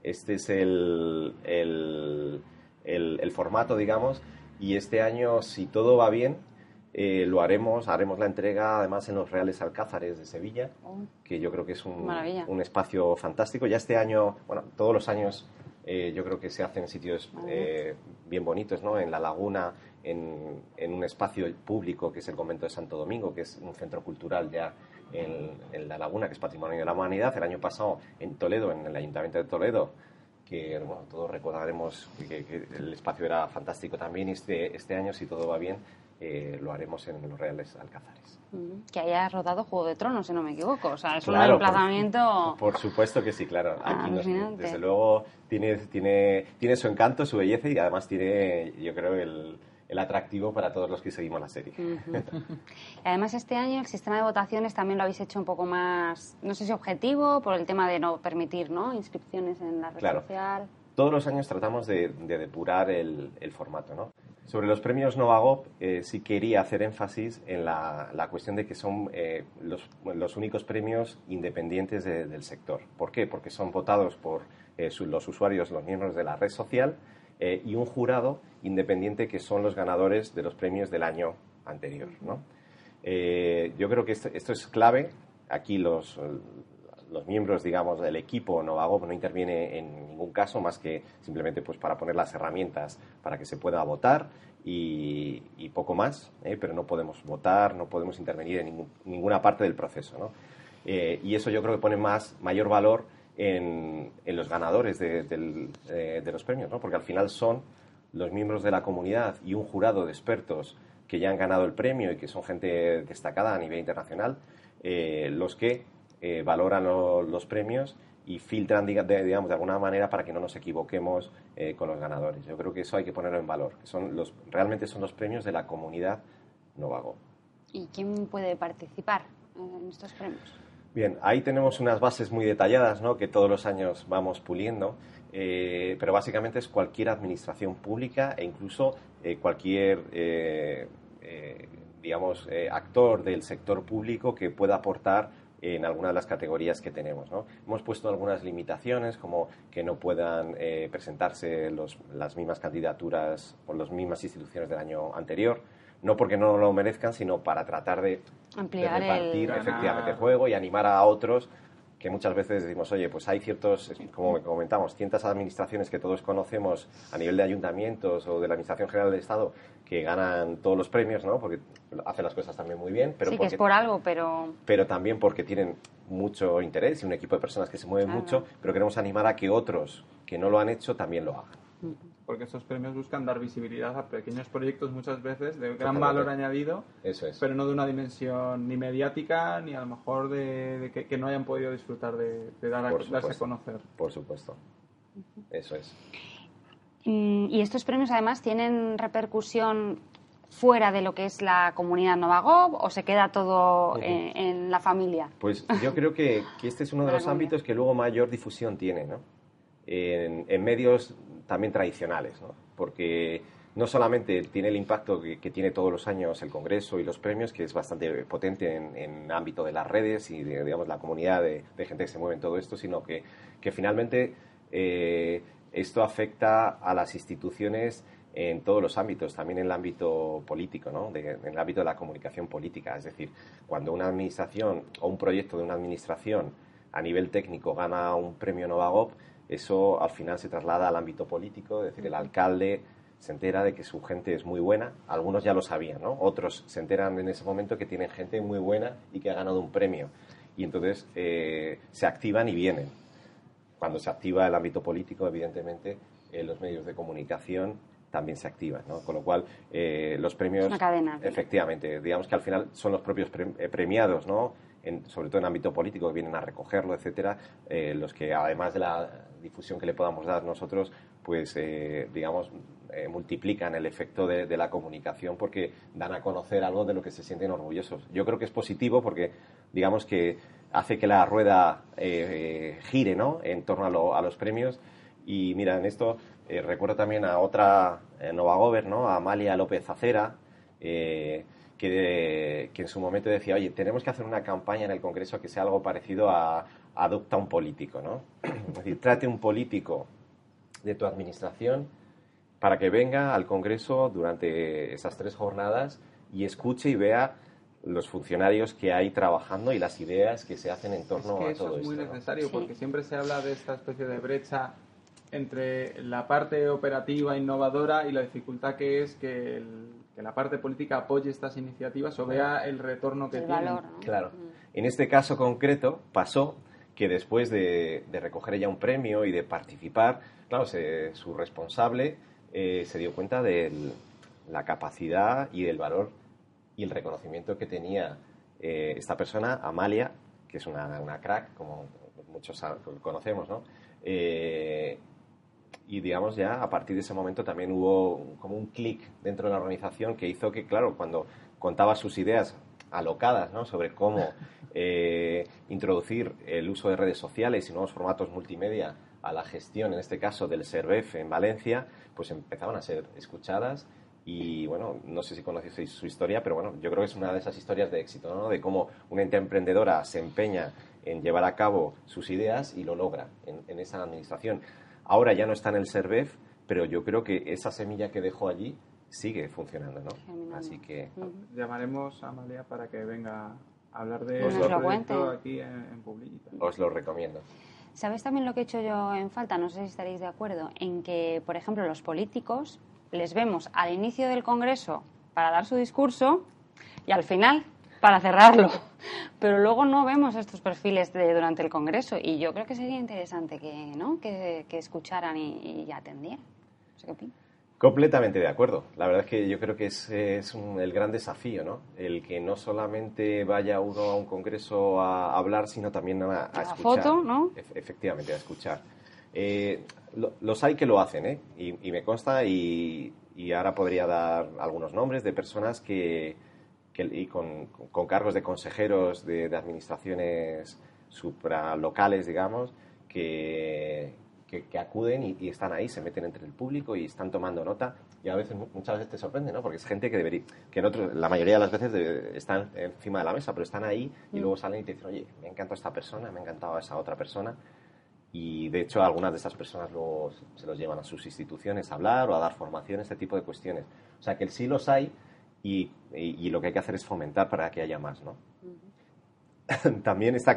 este es el, el, el, formato, digamos, y este año, si todo va bien, eh, lo haremos, haremos la entrega además en los Reales Alcázares de Sevilla, oh. que yo creo que es un, un, espacio fantástico. Ya este año, bueno, todos los años eh, yo creo que se hacen sitios eh, bien bonitos, ¿no? En la laguna, en, en, un espacio público que es el convento de Santo Domingo, que es un centro cultural ya en, en la laguna, que es Patrimonio de la Humanidad. El año pasado en Toledo, en el Ayuntamiento de Toledo, que bueno, todos recordaremos que, que, el espacio era fantástico también. Este, este año, si todo va bien, eh, lo haremos en los Reales Alcázares. Mm, que haya rodado Juego de Tronos, si no me equivoco. O sea, es un emplazamiento... Por, supuesto que sí, claro. Aquí desde luego tiene, tiene, tiene su encanto, su belleza y además tiene, yo creo, el, el atractivo para todos los que seguimos la serie. Además, este año el sistema de votaciones también lo habéis hecho un poco más, no sé si objetivo, por el tema de no permitir ¿no? inscripciones en la red claro. social. Todos los años tratamos de, depurar el, el, formato. ¿no? Sobre los premios Novagop, eh, sí quería hacer énfasis en la, la cuestión de que son eh, los, los, únicos premios independientes del sector. ¿Por qué? Porque son votados por eh, los usuarios, los miembros de la red social y un jurado independiente que son los ganadores de los premios del año anterior. ¿no? yo creo que esto, es clave. Aquí los, los miembros, digamos, del equipo Novagop no interviene en ningún caso más que simplemente pues para poner las herramientas para que se pueda votar y, poco más, ¿eh? pero no podemos votar, no podemos intervenir en ninguna parte del proceso, ¿no? Eh, y eso yo creo que pone más, mayor valor en, en los ganadores de, eh, de, los premios, ¿no? Porque al final son los miembros de la comunidad y un jurado de expertos que ya han ganado el premio y que son gente destacada a nivel internacional, los que eh, valoran los premios y filtran, digamos, de alguna manera para que no nos equivoquemos eh, con los ganadores. Yo creo que eso hay que ponerlo en valor. Que son los, realmente son los premios de la comunidad Novago. ¿Y quién puede participar en estos premios? Bien, ahí tenemos unas bases muy detalladas ¿no? que todos los años vamos puliendo, eh, pero básicamente es cualquier administración pública e incluso cualquier digamos, actor del sector público que pueda aportar en alguna de las categorías que tenemos. ¿no? Hemos puesto algunas limitaciones, como que no puedan eh, presentarse las mismas candidaturas por las mismas instituciones del año anterior, no porque no lo merezcan, sino para tratar de, Ampliar repartir efectivamente el juego y animar a otros que muchas veces decimos, oye, pues hay ciertos, como comentamos, ciertas administraciones que todos conocemos a nivel de ayuntamientos o de la Administración General del Estado que ganan todos los premios, ¿no? Porque hacen las cosas también muy bien. Pero sí, que es por algo, pero... Pero también porque tienen mucho interés y un equipo de personas que se mueven mucho, pero queremos animar a que otros que no lo han hecho también lo hagan. Porque estos premios buscan dar visibilidad a pequeños proyectos muchas veces de gran valor añadido, Eso es. pero no de una dimensión ni mediática ni a lo mejor de, que, no hayan podido disfrutar de, dar a, darse a conocer. Por supuesto. Eso es. Y estos premios además tienen repercusión fuera de lo que es la comunidad Novagov o se queda todo en, la familia? Pues yo creo que, este es uno de los ámbitos que luego mayor difusión tiene, ¿no? En, medios también tradicionales. Porque no solamente tiene el impacto que, tiene todos los años el Congreso y los premios, que es bastante potente en, el ámbito de las redes y de, digamos, la comunidad de, gente que se mueve en todo esto, sino que, finalmente eh, esto afecta a las instituciones en todos los ámbitos, también en el ámbito político, en el ámbito de la comunicación política. Es decir, cuando una administración o un proyecto de una administración a nivel técnico gana un premio Novagop, eso al final se traslada al ámbito político, es decir, el alcalde se entera de que su gente es muy buena, algunos ya lo sabían, ¿no? otros se enteran en ese momento que tienen gente muy buena y que ha ganado un premio. Y entonces eh, se activan y vienen. Cuando se activa el ámbito político, evidentemente, eh, los medios de comunicación también se activan, ¿no? Con lo cual, eh, los premios... una cadena. Efectivamente, digamos que al final son los propios premiados, ¿no? sobre todo en ámbito político, que vienen a recogerlo, etcétera, los que además de la difusión que le podamos dar nosotros, pues, digamos, multiplican el efecto de, la comunicación porque dan a conocer algo de lo que se sienten orgullosos. Yo creo que es positivo porque, digamos que hace que la rueda eh, eh, gire ¿no? en torno a, los premios. Y mira, en esto eh, recuerdo también a otra Nova Gover, a Amalia López Acera, que, que, en su momento decía, oye, tenemos que hacer una campaña en el Congreso que sea algo parecido a adopta un político. ¿no? es decir, trate un político de tu administración para que venga al Congreso durante esas tres jornadas y escuche y vea los funcionarios que hay trabajando y las ideas que se hacen en torno es que a eso todo es muy esto. ¿no? necesario porque siempre se habla de esta especie de brecha entre la parte operativa innovadora y la dificultad que es que, el- que la parte política apoye estas iniciativas o vea el retorno que El tienen. valor, ¿no? Claro. En este caso concreto pasó que después de, de recoger ya un premio y de participar, claro, se- su responsable eh, se dio cuenta de la capacidad y del valor y el reconocimiento que tenía eh, esta persona, Amalia, que es una, una crack, como muchos conocemos, ¿no? Eh, y digamos ya a partir de ese momento también hubo como un clic dentro de la organización que hizo que, claro, cuando contaba sus ideas alocadas ¿no? sobre cómo eh, introducir el uso de redes sociales y nuevos formatos multimedia a la gestión, en este caso del SERVEF en Valencia, pues empezaban a ser escuchadas y bueno, no sé si conocéis su historia, pero bueno, yo creo que es una de esas historias de éxito, ¿no? De cómo una emprendedora se empeña en llevar a cabo sus ideas y lo logra en, en esa administración. Ahora ya no está en el SERVEF, pero yo creo que esa semilla que dejó allí sigue funcionando, ¿no? Germinando. Así que Llamaremos a Amalia para que venga a hablar de Os este lo proyecto cuente. aquí en, en Publicita. os lo recomiendo. ¿Sabes también lo que he hecho yo en falta? No sé si estaréis de acuerdo. En que, por ejemplo, los políticos les vemos al inicio del Congreso para dar su discurso y al final para cerrarlo. Pero luego no vemos estos perfiles de, durante el Congreso y yo creo que sería interesante que, ¿no? que, que escucharan y, y atendieran. No sé qué opinas. Completamente de acuerdo. La verdad es que yo creo que es, es un- el gran desafío, ¿no? El que no solamente vaya uno a un congreso a hablar, sino también a, a A escuchar. foto, ¿no? Ef- efectivamente, a escuchar. Eh, lo- los hay que lo hacen, ¿eh? Y, y me consta, y, y ahora podría dar algunos nombres de personas que, que- y con, con cargos de consejeros de, de administraciones supralocales, digamos, que, que, que acuden y, y están ahí, se meten entre el público y están tomando nota. Y a veces, muchas veces te sorprende, ¿no? Porque es gente que debería, que en la mayoría de las veces están encima de la mesa, pero están ahí y luego salen y te dicen, oye, me ha encantado esta persona, me ha encantado esa otra persona. Y de hecho, algunas de estas personas luego se los llevan a sus instituciones a hablar o a dar formación, este tipo de cuestiones. O sea que sí los hay y, y- y lo que hay que hacer es fomentar para que haya más, ¿no? También esta,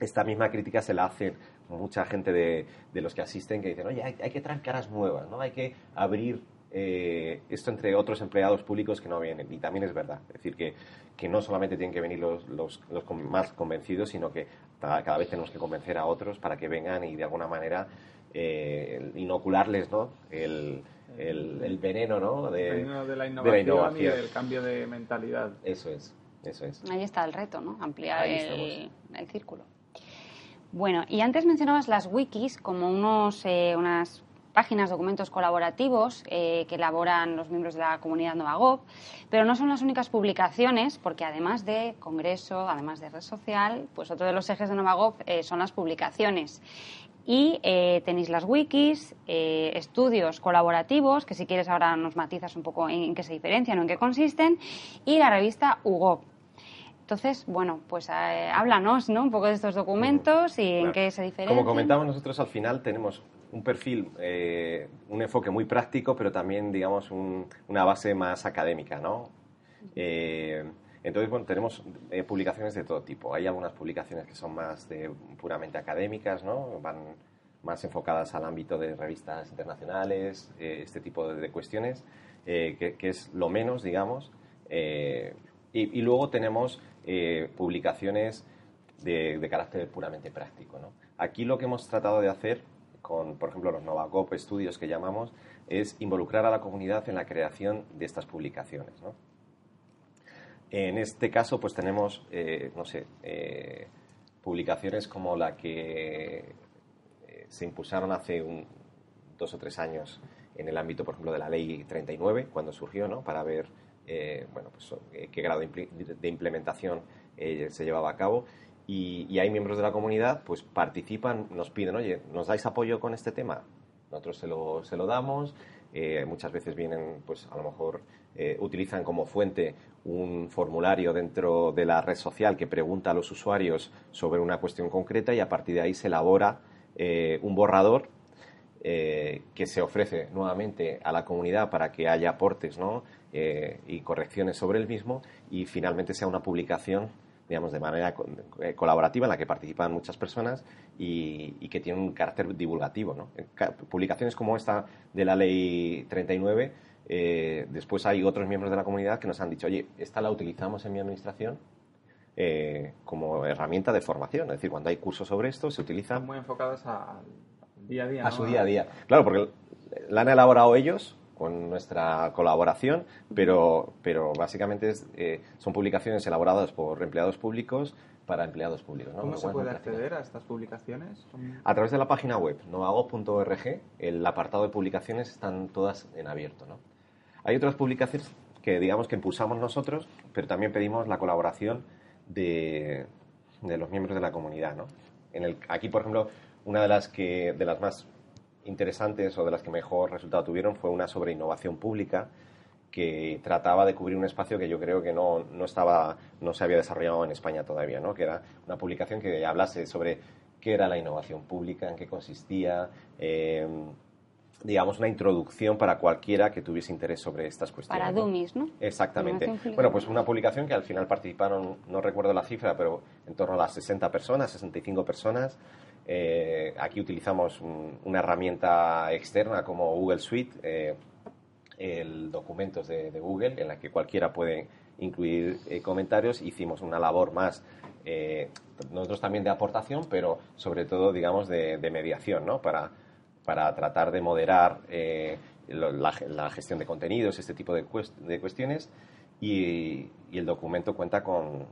esta misma crítica se la hacen mucha gente de, de los que asisten que dicen, oye, hay, hay que traer caras nuevas, ¿no? Hay que abrir eh, esto entre otros empleados públicos que no vienen. Y también es verdad. Es decir, que, que no solamente tienen que venir los, los, los con- más convencidos, sino que cada vez tenemos que convencer a otros para que vengan y de alguna manera eh, inocularles, ¿no? El, el, el veneno, ¿no? De, Veneno de la de innovación, y del cambio de mentalidad. Eso es, eso es. Ahí está el reto, ¿no? Ampliar el, el círculo. Bueno, y antes mencionabas las wikis como unos, eh, unas páginas, documentos colaborativos eh, que elaboran los miembros de la comunidad Novagov, pero no son las únicas publicaciones, porque además de Congreso, además de red social, pues otro de los ejes de Novagov eh, son las publicaciones. Y tenéis las wikis, estudios colaborativos, que si quieres ahora nos matizas un poco en, en qué se diferencian o en qué consisten, y la revista UGOP. Entonces, bueno, pues eh, háblanos ¿no? un poco de estos documentos y en qué se diferencian. Como comentamos nosotros al final tenemos un perfil, eh, un enfoque muy práctico, pero también, digamos, un- una base más académica, ¿no? Eh, entonces, bueno, tenemos eh, publicaciones de todo tipo. Hay algunas publicaciones que son más de puramente académicas, ¿no? Van más enfocadas al ámbito de revistas internacionales, eh, este tipo de, de cuestiones, que, que es lo menos, digamos. Y, y luego tenemos eh, publicaciones de, carácter puramente práctico. Aquí lo que hemos tratado de hacer con, por ejemplo, los Novacop estudios que llamamos, es involucrar a la comunidad en la creación de estas publicaciones. En este caso, pues tenemos, eh, no sé, eh, publicaciones como la que se impulsaron hace dos o tres años en el ámbito, por ejemplo, de la Ley 39, cuando surgió, ¿no? Para ver, eh, bueno, pues, qué grado de implementación eh, se llevaba a cabo. Y, hay miembros de la comunidad, pues participan, nos piden, oye, ¿nos dais apoyo con este tema? Nosotros se lo, se lo damos. eh, muchas veces vienen, pues a lo mejor eh, utilizan como fuente un formulario dentro de la red social que pregunta a los usuarios sobre una cuestión concreta y a partir de ahí se elabora un borrador eh, que se ofrece nuevamente a la comunidad para que haya aportes ¿no? Eh, y correcciones sobre el mismo y finalmente sea una publicación digamos, de manera eh, colaborativa en la que participan muchas personas y, que tiene un carácter divulgativo. ¿no? Publicaciones como esta de la Ley 39, después hay otros miembros de la comunidad que nos han dicho, oye, esta la utilizamos en mi administración como herramienta de formación. Es decir, cuando hay cursos sobre esto, se utiliza... muy enfocadas a, día a día. A su día a día. Claro, porque la han elaborado ellos con nuestra colaboración, pero, pero básicamente eh, son publicaciones elaboradas por empleados públicos para empleados públicos. ¿Cómo se puede acceder a estas publicaciones? A través de la página web novago.org, el apartado de publicaciones están todas en abierto. ¿no? Hay otras publicaciones que digamos que impulsamos nosotros, pero también pedimos la colaboración de, de los miembros de la comunidad. ¿no? En el, aquí, por ejemplo, una de las, que, de las más interesantes o de las que mejor resultado tuvieron fue una sobre innovación pública que trataba de cubrir un espacio que yo creo que no, no, estaba, no se había desarrollado en España todavía, ¿no? que era una publicación que hablase sobre qué era la innovación pública, en qué consistía, eh, digamos, una introducción para cualquiera que tuviese interés sobre estas cuestiones. Para dummies, ¿no? Exactamente. Bueno, pues una publicación que al final participaron, no recuerdo la cifra, pero en torno a las 60 personas, 65 personas, eh, aquí utilizamos una herramienta externa como Google Suite, eh, el documentos de, Google, en la que cualquiera puede incluir eh, comentarios. Hicimos una labor más, nosotros también de aportación, pero sobre todo, digamos, de, mediación, ¿no? Para, para tratar de moderar la, gestión de contenidos, este tipo de, de cuestiones. Y, el documento cuenta con,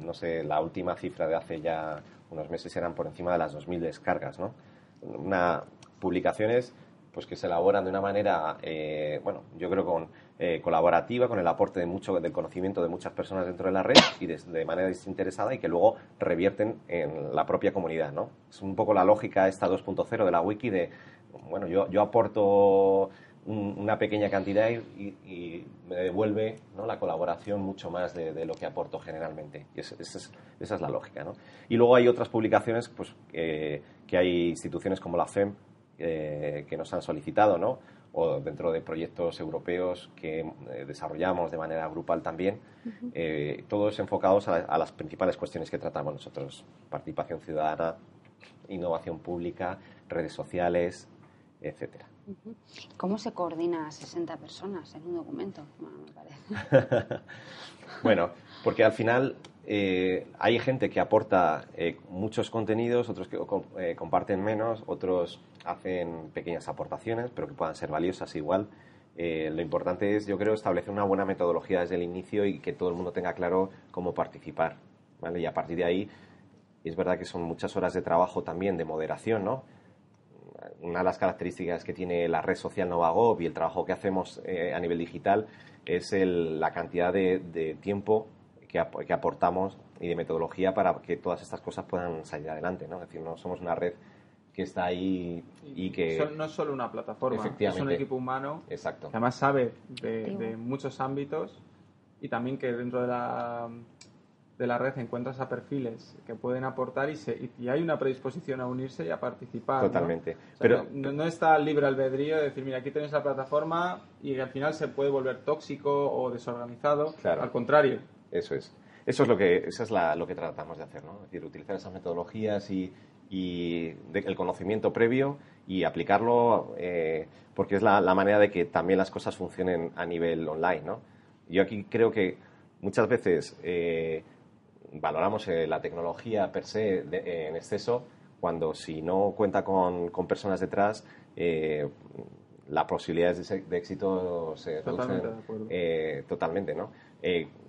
no, sé, la última cifra de hace ya unos meses eran por encima de las 2.000 descargas, ¿no? Una, publicaciones pues que se elaboran de una manera, eh, bueno, yo creo con eh, colaborativa, con el aporte de mucho del conocimiento de muchas personas dentro de la red y de, manera desinteresada y que luego revierten en la propia comunidad, ¿no? Es un poco la lógica esta 2.0 de la wiki de, bueno, yo, yo aporto una pequeña cantidad y, me devuelve ¿no? la colaboración mucho más de, lo que aporto generalmente. Y esa, es, la lógica. ¿no? Y luego hay otras publicaciones pues, que hay instituciones como la FEM eh, que nos han solicitado, ¿no? o dentro de proyectos europeos que eh, desarrollamos de manera grupal también, eh, todos enfocados a, a las principales cuestiones que tratamos nosotros. Participación ciudadana, innovación pública, redes sociales, etcétera. ¿Cómo se coordina a 60 personas en un documento? Bueno, porque al final eh, hay gente que aporta eh, muchos contenidos, otros que eh, comparten menos, otros hacen pequeñas aportaciones, pero que puedan ser valiosas igual. lo importante es, yo creo, establecer una buena metodología desde el inicio y que todo el mundo tenga claro cómo participar. ¿vale? Y a partir de ahí, es verdad que son muchas horas de trabajo también de moderación, ¿no? Una de las características que tiene la red social Novagov y el trabajo que hacemos eh, a nivel digital es la cantidad de, tiempo que, aportamos y de metodología para que todas estas cosas puedan salir adelante. ¿no? Es decir, no somos una red que está ahí y que... no es solo una plataforma, es un equipo humano Exacto. que además sabe de muchos ámbitos y también que dentro de la de la red encuentras a perfiles que pueden aportar y, se, y hay una predisposición a unirse y a participar. Totalmente. Pero no, está libre albedrío de decir, mira, aquí tenéis la plataforma y al final se puede volver tóxico o desorganizado. Claro. Al contrario. Eso es. Eso es lo que, eso es lo que tratamos de hacer, ¿no? Es decir, utilizar esas metodologías y, y el conocimiento previo y aplicarlo eh, porque es la, la manera de que también las cosas funcionen a nivel online, ¿no? Yo aquí creo que muchas veces... Eh, valoramos eh, la tecnología per se eh, en exceso cuando si no cuenta con, con personas detrás, eh, las posibilidades de, éxito se reducen totalmente, ¿no?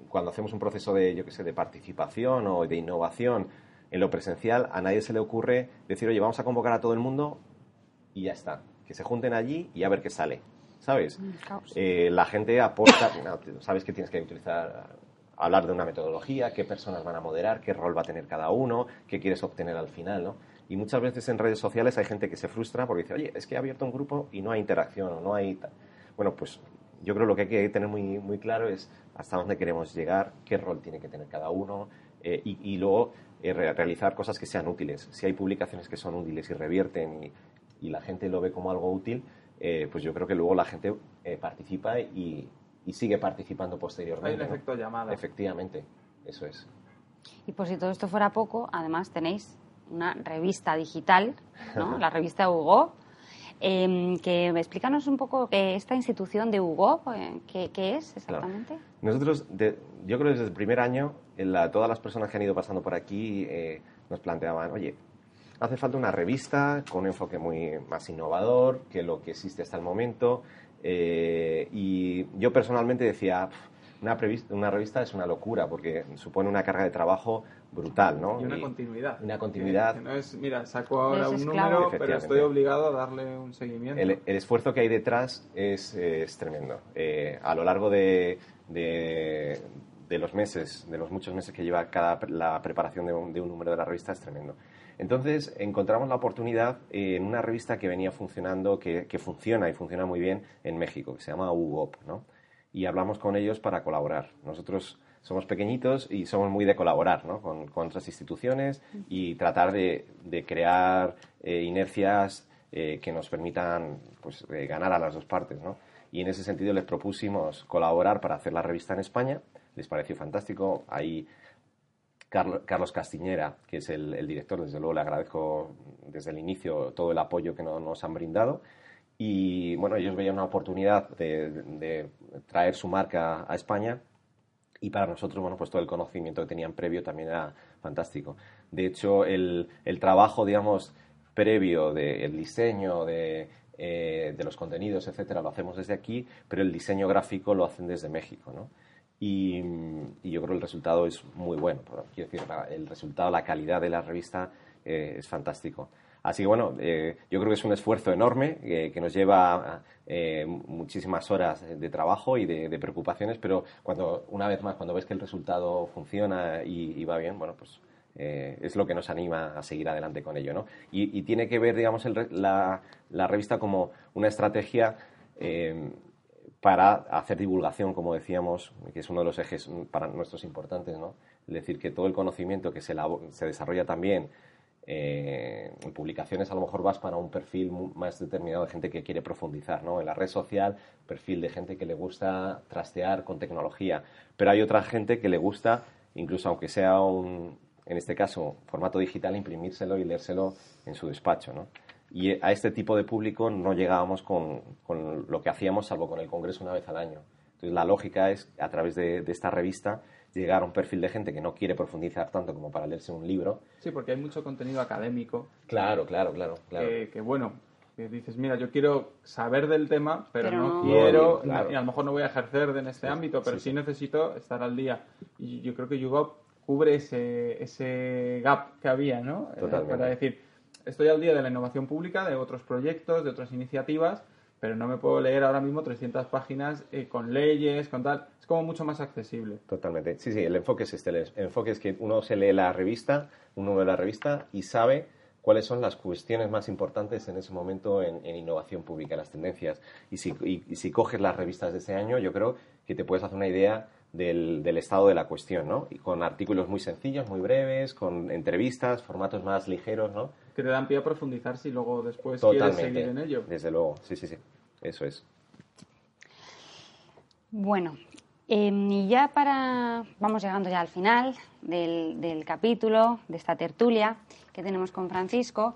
cuando hacemos un proceso de, yo que sé, de participación o de innovación en lo presencial, a nadie se le ocurre decir, oye, vamos a convocar a todo el mundo y ya está. Que se junten allí y a ver qué sale. ¿Sabes? la gente aporta, sabes que tienes que utilizar hablar de una metodología, qué personas van a moderar, qué rol va a tener cada uno, qué quieres obtener al final, ¿no? Y muchas veces en redes sociales hay gente que se frustra porque dice, oye, es que he abierto un grupo y no hay interacción o no hay... Bueno, pues yo creo lo que hay que tener muy, muy claro es hasta dónde queremos llegar, qué rol tiene que tener cada uno eh, y, luego eh, realizar cosas que sean útiles. Si hay publicaciones que son útiles y revierten y, y la gente lo ve como algo útil, eh, pues yo creo que luego la gente eh, participa y, sigue participando posteriormente. Hay un efecto llamada. Efectivamente, eso es. Y por si todo esto fuera poco, además tenéis una revista digital, ¿no? la revista Hugo, eh, que explícanos un poco esta institución de Hugo, eh, ¿qué, es exactamente? Nosotros, yo creo que desde el primer año, todas las personas que han ido pasando por aquí eh, nos planteaban, oye, hace falta una revista con un enfoque muy más innovador que lo que existe hasta el momento. Eh, y yo personalmente decía, una, una, revista es una locura porque supone una carga de trabajo brutal, ¿no? Y una continuidad. Una continuidad. no es, mira, saco ahora un número, pero estoy obligado a darle un seguimiento. El, esfuerzo que hay detrás es, es tremendo. Eh, a lo largo de, de, los meses, de los muchos meses que lleva cada, la preparación de un, de un número de la revista es tremendo. Entonces encontramos la oportunidad en una revista que venía funcionando, que, que funciona y funciona muy bien en México, que se llama UGOP, ¿no? Y hablamos con ellos para colaborar. Nosotros somos pequeñitos y somos muy de colaborar ¿no? con, con, otras instituciones y tratar de, de crear eh, inercias eh, que nos permitan pues, eh, ganar a las dos partes. ¿no? Y en ese sentido les propusimos colaborar para hacer la revista en España. Les pareció fantástico. Ahí Carlos Castiñera, que es el, director, desde luego le agradezco desde el inicio todo el apoyo que nos han brindado. Y bueno, ellos veían una oportunidad de, traer su marca a España y para nosotros, bueno, pues todo el conocimiento que tenían previo también era fantástico. De hecho, el, trabajo, digamos, previo del diseño, de, eh, de, los contenidos, etcétera, lo hacemos desde aquí, pero el diseño gráfico lo hacen desde México, ¿no? Y, yo creo que el resultado es muy bueno. Quiero decir, el resultado, la calidad de la revista eh, es fantástico. Así que bueno, eh, yo creo que es un esfuerzo enorme eh, que nos lleva muchísimas horas de trabajo y de, preocupaciones, pero cuando una vez más, cuando ves que el resultado funciona y, va bien, bueno, pues es lo que nos anima a seguir adelante con ello, ¿no? Y, tiene que ver, digamos, la, la, revista como una estrategia para hacer divulgación, como decíamos, que es uno de los ejes para nuestros importantes, ¿no? Es decir, que todo el conocimiento que se, se desarrolla también eh, en publicaciones, a lo mejor vas para un perfil más determinado de gente que quiere profundizar, ¿no? En la red social, perfil de gente que le gusta trastear con tecnología, pero hay otra gente que le gusta, incluso aunque sea un, en este caso, formato digital, imprimírselo y leérselo en su despacho, ¿no? Y a este tipo de público no llegábamos con, con, lo que hacíamos, salvo con el Congreso una vez al año. Entonces, la lógica es, a través de, esta revista, llegar a un perfil de gente que no quiere profundizar tanto como para leerse un libro. Sí, porque hay mucho contenido académico. Claro, claro, claro. claro. Que, bueno, que dices, mira, yo quiero saber del tema, pero, no, quiero, y a lo mejor no voy a ejercer en este ámbito, pero sí, necesito estar al día. Y yo creo que YouGov cubre ese, ese gap que había, ¿no? Eh, Totalmente. para decir, estoy al día de la innovación pública, de otros proyectos, de otras iniciativas, pero no me puedo leer ahora mismo 300 páginas eh, con leyes, con tal. Es como mucho más accesible. Totalmente. Sí, sí, el enfoque es este. El enfoque es que uno se lee la revista, uno ve la revista y sabe cuáles son las cuestiones más importantes en ese momento en, innovación pública, las tendencias. Y si, y si coges las revistas de ese año, yo creo que te puedes hacer una idea del, del, estado de la cuestión, ¿no? Y con artículos muy sencillos, muy breves, con entrevistas, formatos más ligeros, ¿no? Que te dan pie a profundizar si luego después quieres seguir en ello. Desde luego, sí, sí, sí. Eso es. Bueno, em, y ya para. Vamos llegando ya al final del, del capítulo, de esta tertulia que tenemos con Francisco.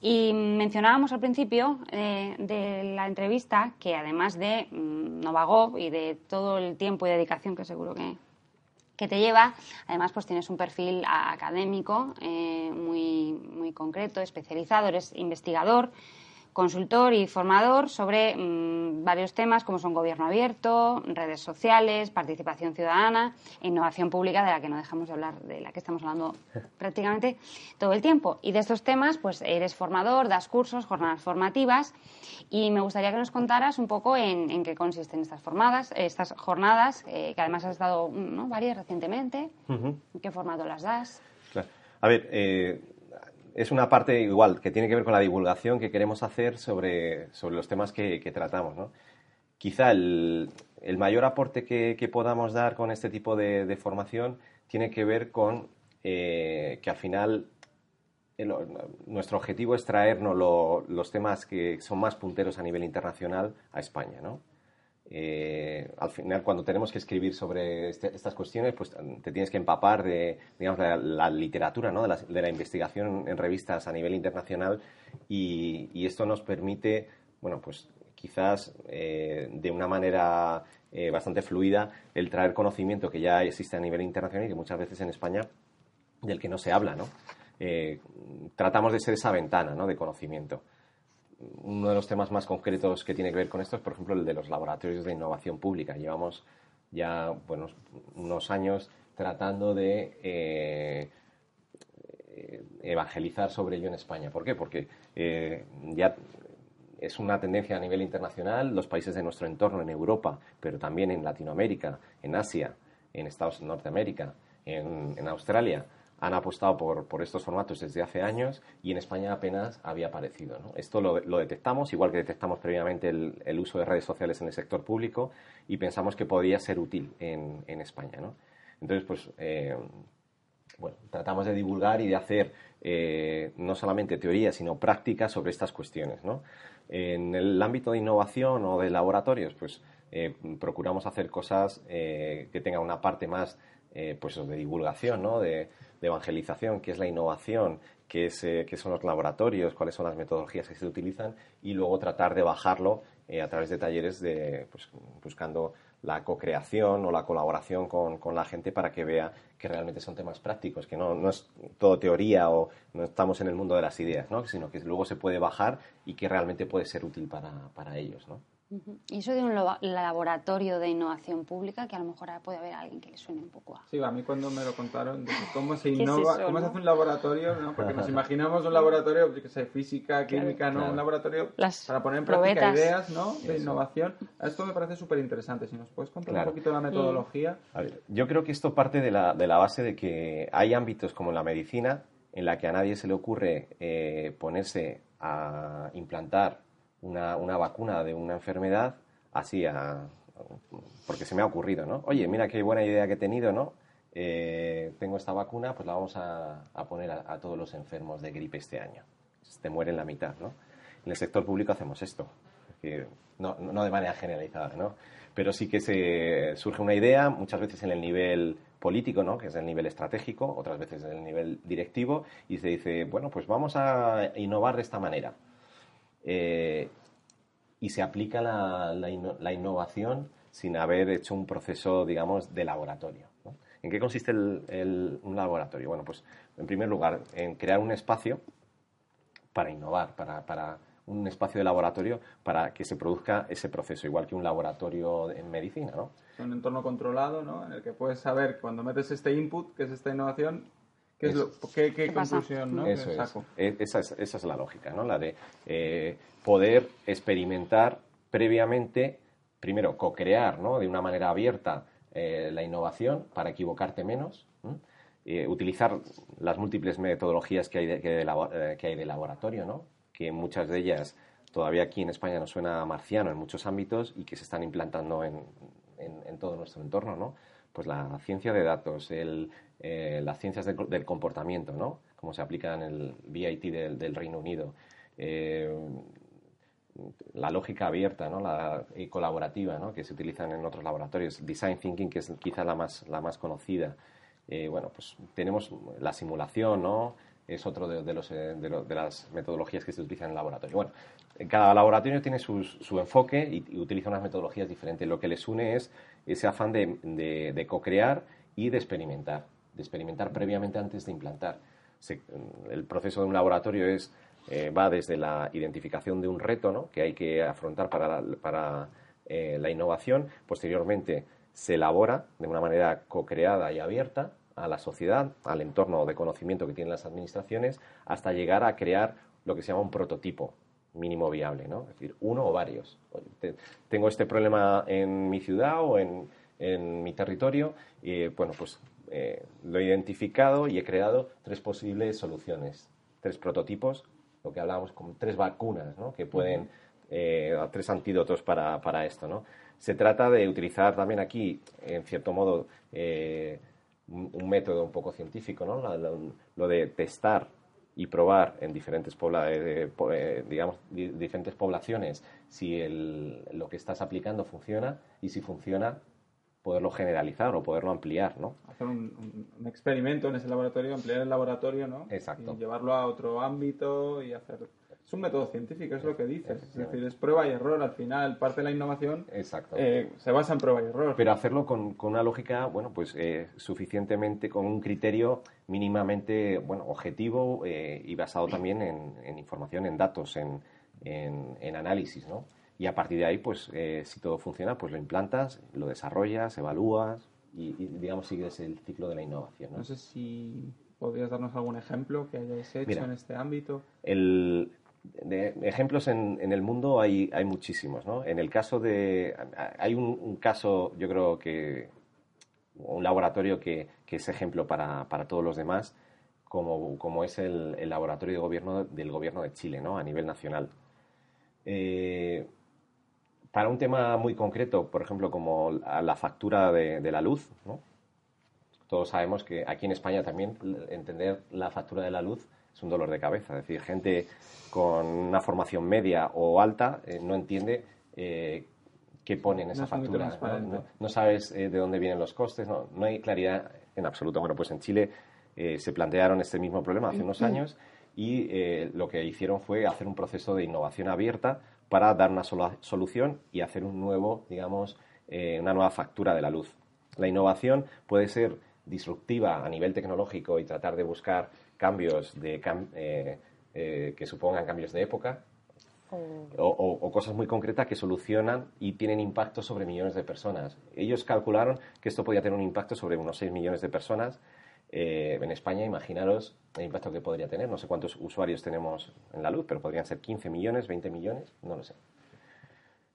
Y mencionábamos al principio eh, de la entrevista que además de mm, Novagov y de todo el tiempo y dedicación que seguro que, que te lleva, además pues tienes un perfil académico eh, muy, muy concreto, especializado, eres investigador consultor y formador sobre mm, varios temas como son gobierno abierto, redes sociales, participación ciudadana e innovación pública, de la que no dejamos de hablar, de la que estamos hablando prácticamente todo el tiempo. Y de estos temas, pues eres formador, das cursos, jornadas formativas, y me gustaría que nos contaras un poco en, qué consisten estas formadas, estas jornadas, eh, que además has estado ¿no? varias recientemente. ¿En qué formato las das? A ver, eh, es una parte igual que tiene que ver con la divulgación que queremos hacer sobre, sobre los temas que, tratamos. ¿no? Quizá el, el, mayor aporte que, que, podamos dar con este tipo de, de formación tiene que ver con eh, que al final nuestro objetivo es traernos los temas que son más punteros a nivel internacional a España, ¿no? Eh, al final, cuando tenemos que escribir sobre este, estas cuestiones, pues te tienes que empapar de, digamos, la, literatura, ¿no? de, la, investigación en revistas a nivel internacional y, esto nos permite, bueno, pues quizás eh, de una manera eh, bastante fluida el traer conocimiento que ya existe a nivel internacional y que muchas veces en España del que no se habla, ¿no? tratamos de ser esa ventana ¿no? de conocimiento uno de los temas más concretos que tiene que ver con esto es, por ejemplo, el de los laboratorios de innovación pública. Llevamos ya bueno, unos años tratando de eh, evangelizar sobre ello en España. ¿Por qué? Porque eh, ya es una tendencia a nivel internacional, los países de nuestro entorno en Europa, pero también en Latinoamérica, en Asia, en Estados Norteamérica, en, en Australia, han apostado por, estos formatos desde hace años y en España apenas había aparecido. Esto lo, detectamos, igual que detectamos previamente el, uso de redes sociales en el sector público y pensamos que podría ser útil en, España. Entonces, pues, eh, bueno, tratamos de divulgar y de hacer eh, no solamente teoría, sino práctica sobre estas cuestiones. En el ámbito de innovación o de laboratorios, pues eh, procuramos hacer cosas que tengan una parte más pues, de divulgación, ¿no? de, evangelización, qué es la innovación, qué, es, eh, qué son los laboratorios, cuáles son las metodologías que se utilizan y luego tratar de bajarlo eh, a través de talleres de, pues, buscando la co-creación o la colaboración con, con, la gente para que vea que realmente son temas prácticos, que no, no, es todo teoría o no estamos en el mundo de las ideas, ¿no? sino que luego se puede bajar y que realmente puede ser útil para, para ellos. ¿no? Y eso de un laboratorio de innovación pública, que a lo mejor puede haber alguien que le suene un poco a... Sí, a mí cuando me lo contaron, cómo se innova, cómo se hace un laboratorio, ¿no? porque nos imaginamos un laboratorio, yo que sé, física, química, ¿no? Un laboratorio para poner en práctica ideas ¿no? de innovación. Esto me parece súper interesante. Si nos puedes contar un poquito la metodología. A ver, yo creo que esto parte de la, de la base de que hay ámbitos como la medicina en la que a nadie se le ocurre eh, ponerse a implantar una, una vacuna de una enfermedad así porque se me ha ocurrido, ¿no? Oye, mira qué buena idea que he tenido, ¿no? Eh, tengo esta vacuna, pues la vamos a, poner a, todos los enfermos de gripe este año. Te mueren la mitad, ¿no? En el sector público hacemos esto, no, no, de manera generalizada, ¿no? Pero sí que se surge una idea, muchas veces en el nivel político, ¿no? que es el nivel estratégico, otras veces en el nivel directivo, y se dice, bueno, pues vamos a innovar de esta manera. Eh, y se aplica la, la, innovación sin haber hecho un proceso, digamos, de laboratorio. ¿En qué consiste un laboratorio? Bueno, pues en primer lugar, en crear un espacio para innovar, para, para, un espacio de laboratorio para que se produzca ese proceso, igual que un laboratorio en medicina, ¿no? Un entorno controlado, ¿no? En el que puedes saber cuando metes este input, que es esta innovación, ¿Qué, es qué, conclusión ¿no? Eso es. E, esa, es. Esa es la lógica, ¿no? La de eh, poder experimentar previamente, primero, co-crear ¿no? de una manera abierta eh, la innovación para equivocarte menos, eh, utilizar las múltiples metodologías que hay de, que, hay de laboratorio, ¿no? que muchas de ellas todavía aquí en España nos suena marciano en muchos ámbitos y que se están implantando en, en, en todo nuestro entorno, ¿no? Pues la ciencia de datos, eh, las ciencias del, comportamiento, ¿no? Como se aplica en el BIT del, Reino Unido. Eh, la lógica abierta ¿no? la, y colaborativa ¿no? que se utilizan en otros laboratorios. Design Thinking, que es quizá la más, la más conocida. Eh, bueno, pues tenemos la simulación, ¿no? es otro de, los, de, las metodologías que se utilizan en el laboratorio. Bueno, cada laboratorio tiene su enfoque y, utiliza unas metodologías diferentes. Lo que les une es ese afán de co-crear y de experimentar de experimentar previamente antes de implantar. el proceso de un laboratorio es, eh, va desde la identificación de un reto ¿no? que hay que afrontar para, para eh, la innovación, posteriormente se elabora de una manera co-creada y abierta a la sociedad, al entorno de conocimiento que tienen las administraciones, hasta llegar a crear lo que se llama un prototipo mínimo viable, ¿no? Es decir, uno o varios. tengo este problema en mi ciudad o en, en mi territorio y, bueno, pues eh, lo he identificado y he creado tres posibles soluciones, tres prototipos, lo que hablábamos con tres vacunas, ¿no? que pueden, eh, tres antídotos para, para, esto. ¿no? Se trata de utilizar también aquí, en cierto modo, eh, un, método un poco científico, ¿no? lo, de testar y probar en diferentes, eh, eh, digamos, diferentes poblaciones si lo que estás aplicando funciona y si funciona poderlo generalizar o poderlo ampliar, ¿no? Hacer un, experimento en ese laboratorio, ampliar el laboratorio, ¿no? Exacto. Y llevarlo a otro ámbito y hacer... Es un método científico, es lo que dices. Es decir, es prueba y error. Al final, parte de la innovación Exacto. Eh, se basa en prueba y error. Pero hacerlo con, una lógica, bueno, pues eh, suficientemente, con un criterio mínimamente, bueno, objetivo eh, y basado también en, información, en datos, en, en análisis, ¿no? y a partir de ahí, pues eh, si todo funciona, pues lo implantas, lo desarrollas, evalúas y, digamos sigues el ciclo de la innovación. No, sé si podrías darnos algún ejemplo que hayáis hecho en este ámbito. El, de ejemplos en, el mundo hay, hay muchísimos, ¿no? En el caso de... Hay un, caso, yo creo que... Un laboratorio que, que es ejemplo para, para, todos los demás, como, como es el, laboratorio de gobierno del gobierno de Chile, ¿no? A nivel nacional. Eh, para un tema muy concreto, por ejemplo, como la factura de, la luz, ¿no? todos sabemos que aquí en España también entender la factura de la luz es un dolor de cabeza. Es decir, gente con una formación media o alta eh, no entiende eh, qué pone en esa factura. ¿no? sabes eh, de dónde vienen los costes, no, no hay claridad en absoluto. Bueno, pues en Chile se plantearon este mismo problema hace unos años y lo que hicieron fue hacer un proceso de innovación abierta para dar una sola solución y hacer un nuevo, digamos, una nueva factura de la luz. La innovación puede ser disruptiva a nivel tecnológico y tratar de buscar cambios de, eh, eh, que supongan cambios de época o, cosas muy concretas que solucionan y tienen impacto sobre millones de personas. Ellos calcularon que esto podía tener un impacto sobre unos 6 millones de personas eh, en España, imaginaros el impacto que podría tener. No sé cuántos usuarios tenemos en la luz, pero podrían ser 15 millones, 20 millones, no lo sé.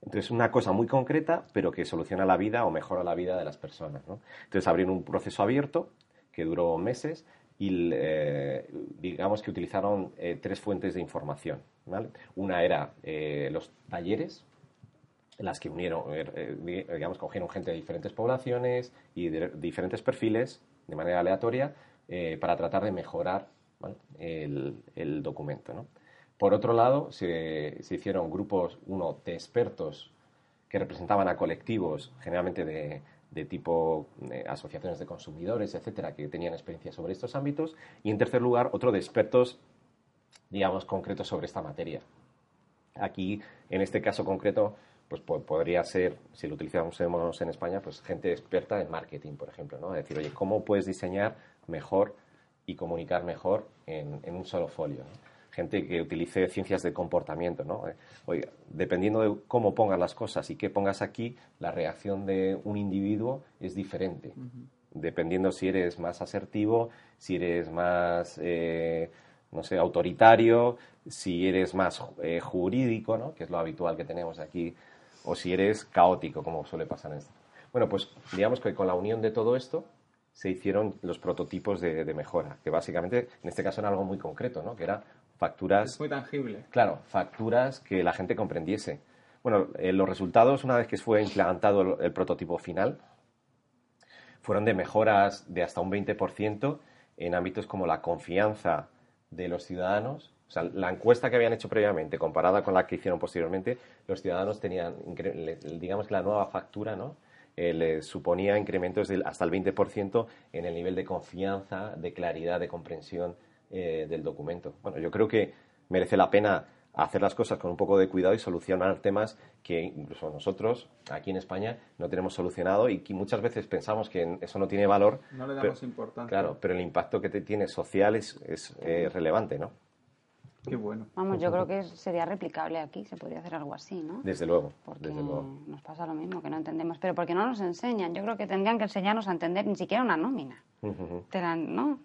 Entonces, una cosa muy concreta, pero que soluciona la vida o mejora la vida de las personas. Entonces, abrieron un proceso abierto que duró meses y eh, digamos que utilizaron eh, tres fuentes de información. Una era los talleres, las que unieron, digamos, cogieron gente de diferentes poblaciones y de diferentes perfiles de manera aleatoria eh, para tratar de mejorar el, documento. Por otro lado, se, hicieron grupos, uno, de expertos que representaban a colectivos, generalmente de, tipo eh, asociaciones de consumidores, etcétera, que tenían experiencia sobre estos ámbitos. Y en tercer lugar, otro de expertos, digamos, concretos sobre esta materia. Aquí, en este caso concreto, pues podría ser, si lo utilizamos en España, pues gente experta en marketing, por ejemplo, ¿no? decir, oye, ¿cómo puedes diseñar mejor y comunicar mejor en, un solo folio? Gente que utilice ciencias de comportamiento, ¿no? Eh, oye, dependiendo de cómo pongas las cosas y qué pongas aquí, la reacción de un individuo es diferente. Dependiendo si eres más asertivo, si eres más... Eh, no sé, autoritario, si eres más eh, jurídico, ¿no? que es lo habitual que tenemos aquí o si eres caótico, como suele pasar en esto. Bueno, pues digamos que con la unión de todo esto se hicieron los prototipos de, mejora, que básicamente en este caso era algo muy concreto, ¿no? Que era facturas... Es muy tangible. Claro, facturas que la gente comprendiese. Bueno, eh, los resultados, una vez que fue implantado el, prototipo final, fueron de mejoras de hasta un 20% en ámbitos como la confianza de los ciudadanos o sea, la encuesta que habían hecho previamente, comparada con la que hicieron posteriormente, los ciudadanos tenían, digamos que la nueva factura, ¿no? Eh, les suponía incrementos de hasta el 20% en el nivel de confianza, de claridad, de comprensión eh, del documento. Bueno, yo creo que merece la pena hacer las cosas con un poco de cuidado y solucionar temas que incluso nosotros aquí en España no tenemos solucionado y que muchas veces pensamos que eso no tiene valor. No le damos importancia. Claro, pero el impacto que te tiene social es, es eh, relevante, ¿no? Qué bueno. Vamos, yo creo que sería replicable aquí, se podría hacer algo así, ¿no? Desde luego. Porque desde luego. nos pasa lo mismo, que no entendemos. Pero porque no nos enseñan. Yo creo que tendrían que enseñarnos a entender ni siquiera una nómina. ¿No?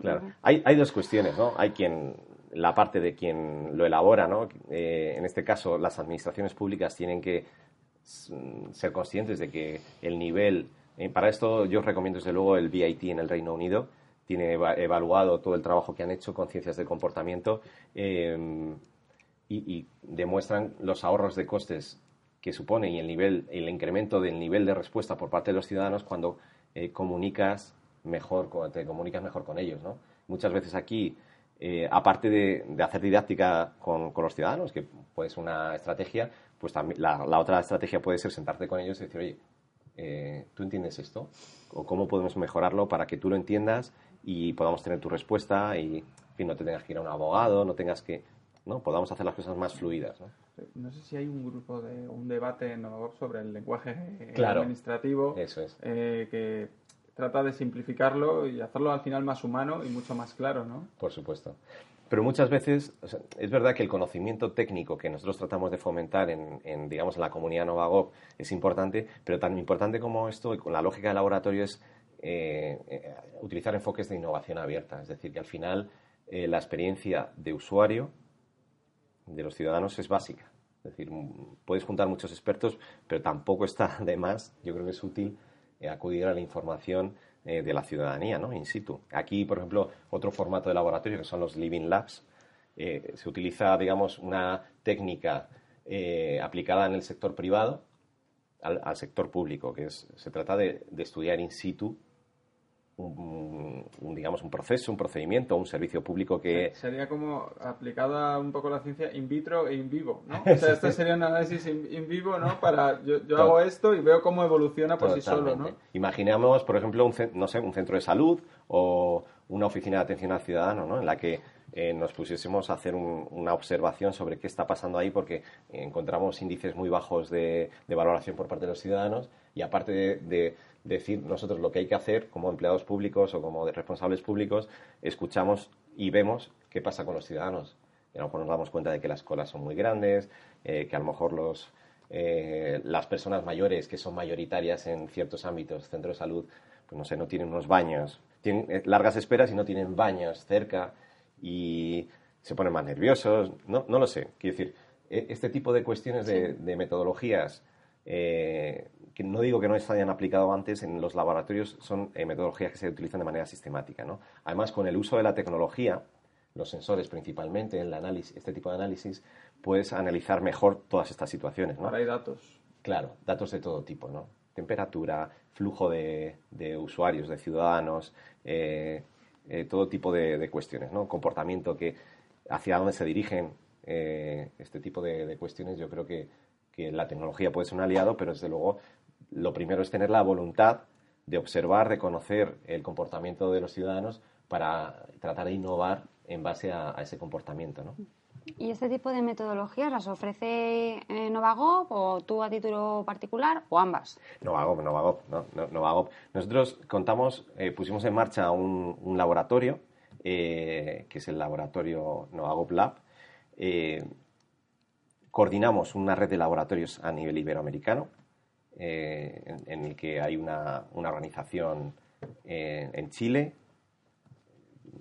claro. Hay, hay dos cuestiones, ¿no? Hay quien la parte de quien lo elabora, ¿no? Eh, en este caso, las administraciones públicas tienen que ser conscientes de que el nivel. Eh, para esto, yo recomiendo desde luego el VIT en el Reino Unido tiene evaluado todo el trabajo que han hecho con ciencias de comportamiento em, y, demuestran los ahorros de costes que supone y el nivel, el incremento del nivel de respuesta por parte de los ciudadanos cuando eh, comunicas mejor, te comunicas mejor con ellos, ¿no? Muchas veces aquí eh, aparte de, hacer didáctica con, los ciudadanos, que puede ser una estrategia, pues también la, otra estrategia puede ser sentarte con ellos y decir, oye, eh, ¿tú entiendes esto? ¿O cómo podemos mejorarlo para que tú lo entiendas y podamos tener tu respuesta y no te tengas que ir a un abogado, no tengas que, ¿no? Podamos hacer las cosas más fluidas, ¿no? No sé si hay un grupo de un debate en sobre el lenguaje administrativo Eso es. Eh, que trata de simplificarlo y hacerlo al final más humano y mucho más claro, ¿no? Por supuesto. Pero muchas veces es verdad que el conocimiento técnico que nosotros tratamos de fomentar en, digamos, en la comunidad Novagov es importante, pero tan importante como esto, con la lógica de laboratorio, es eh, eh, utilizar enfoques de innovación abierta. Es decir, que al final eh, la experiencia de usuario de los ciudadanos es básica. Es decir, puedes juntar muchos expertos, pero tampoco está de más, yo creo que es útil acudir a la información eh, de la ciudadanía, ¿no? In situ. Aquí, por ejemplo, otro formato de laboratorio que son los Living Labs. Eh, se utiliza, digamos, una técnica aplicada en el sector privado al, sector público, que es, se trata de estudiar in situ un, digamos, un proceso, un procedimiento, un servicio público que... Sería como aplicada un poco la ciencia in vitro e in vivo, ¿no? O sea, este sería un análisis in, vivo, ¿no? Para, yo, yo hago esto y veo cómo evoluciona por sí solo, ¿no? Imaginemos, por ejemplo, un, no sé, un centro de salud o una oficina de atención al ciudadano, ¿no? En la que eh, nos pusiésemos a hacer una observación sobre qué está pasando ahí porque encontramos índices muy bajos de, valoración por parte de los ciudadanos. Y aparte de decir nosotros lo que hay que hacer como empleados públicos o como responsables públicos, escuchamos y vemos qué pasa con los ciudadanos. Y a lo mejor nos damos cuenta de que las colas son muy grandes, eh, que a lo mejor los, eh, las personas mayores que son mayoritarias en ciertos ámbitos, centro de salud, pues no sé, no tienen unos baños, tienen eh, largas esperas y no tienen baños cerca y se ponen más nerviosos, no, no lo sé. Quiero decir, e, este tipo de cuestiones de, de metodologías que no digo que no se hayan aplicado antes en los laboratorios, son eh, metodologías que se utilizan de manera sistemática. ¿no? Además, con el uso de la tecnología, los sensores principalmente, el análisis, este tipo de análisis, puedes analizar mejor todas estas situaciones. ¿no? Ahora hay datos. Claro, datos de todo tipo, ¿no? Temperatura, flujo de, usuarios, de ciudadanos, eh, eh, todo tipo de, cuestiones, ¿no? Comportamiento, que hacia dónde se dirigen este tipo de, cuestiones, yo creo que, que la tecnología puede ser un aliado, pero desde luego lo primero es tener la voluntad de observar, de conocer el comportamiento de los ciudadanos para tratar de innovar en base a, ese comportamiento. ¿no? ¿Y este tipo de metodologías las ofrece eh, Novagop o tú a título particular o ambas? Novagop, Novagop, no, Novagop. Nosotros contamos, eh, pusimos en marcha un, laboratorio, eh, que es el laboratorio Novagop Lab. coordinamos una red de laboratorios a nivel iberoamericano eh, en, el que hay una, organización eh, en Chile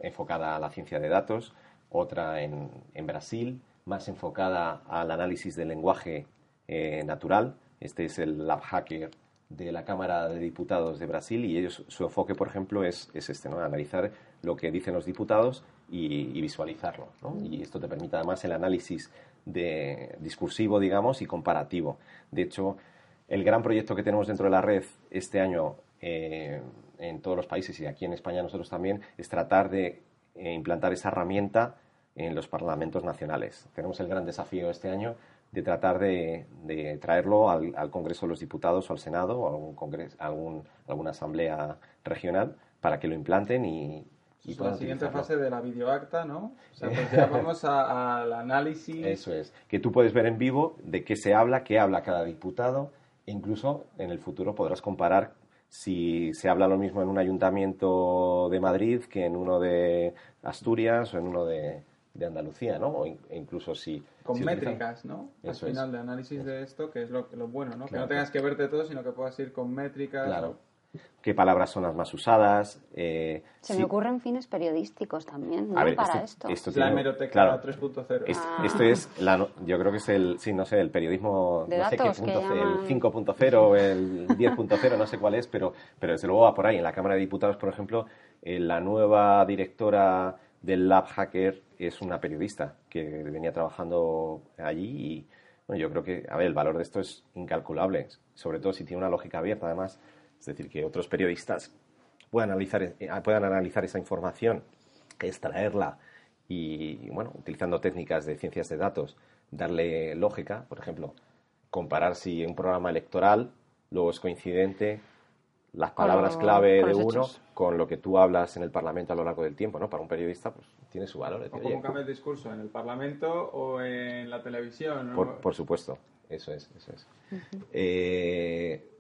enfocada a la ciencia de datos, otra en, Brasil, más enfocada al análisis del lenguaje eh, natural. Este es el Lab Hacker de la Cámara de Diputados de Brasil y ellos, su enfoque, por ejemplo, es, este, ¿no? analizar lo que dicen los diputados y, visualizarlo. Y esto te permite además el análisis de, discursivo, digamos, y comparativo. De hecho, el gran proyecto que tenemos dentro de la red este año eh, en todos los países y aquí en España nosotros también es tratar de eh, implantar esa herramienta en los parlamentos nacionales. Tenemos el gran desafío este año de tratar de, traerlo al, Congreso de los Diputados o al Senado o a algún congreso, algún, alguna asamblea regional para que lo implanten y, y la siguiente fase de la videoacta, ¿no? O sea, pues ya vamos al análisis. Eso es, que tú puedes ver en vivo de qué se habla, qué habla cada diputado, incluso en el futuro podrás comparar si se habla lo mismo en un ayuntamiento de Madrid que en uno de Asturias o en uno de, Andalucía, ¿no? O incluso si... Con métricas, ¿no? Al final de análisis de esto, que es lo, lo bueno, ¿no? Que no tengas que verte todo, sino que puedas ir con métricas. Claro qué palabras son las más usadas. Eh, Se me ocurren fines periodísicos también, ¿no? Para esto. esto. la hemeroteca 3.0. Esto es, la, yo creo que es el, sí, no sé, el periodismo, no sé qué punto, el 5.0, el 10.0, no sé cuál es, pero, pero desde luego va por ahí. En la Cámara de Diputados, por ejemplo, eh, la nueva directora del Lab Hacker es una periodista que venía trabajando allí y bueno, yo creo que, a ver, el valor de esto es incalculable, sobre todo si tiene una lógica abierta, además es decir, que otros periodistas puedan analizar, eh, puedan analizar esa información, extraerla y, bueno, utilizando técnicas de ciencias de datos, darle lógica, por ejemplo, comparar si un programa electoral luego es coincidente las palabras clave de uno con lo que tú hablas en el Parlamento a lo largo del tiempo, ¿no? Para un periodista, pues tiene su valor. o cómo cambia el discurso, en el Parlamento o en la televisión, por, supuesto, eso es, eso es. Eh,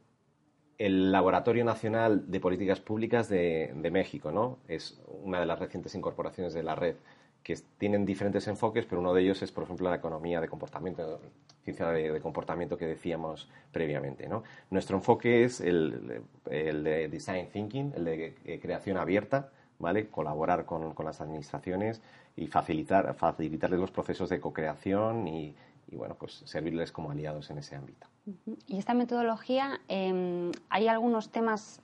el Laboratorio Nacional de Políticas Públicas de, México, ¿no? Es una de las recientes incorporaciones de la red que tienen diferentes enfoques, pero uno de ellos es, por ejemplo, la economía de comportamiento, ciencia de, comportamiento que decíamos previamente. ¿no? Nuestro enfoque es el, el, de design thinking, el de eh, creación abierta, ¿vale? colaborar con, con, las administraciones y facilitar, facilitarles los procesos de co-creación y, y, bueno, pues servirles como aliados en ese ámbito. Y esta metodología, eh, ¿hay algunos temas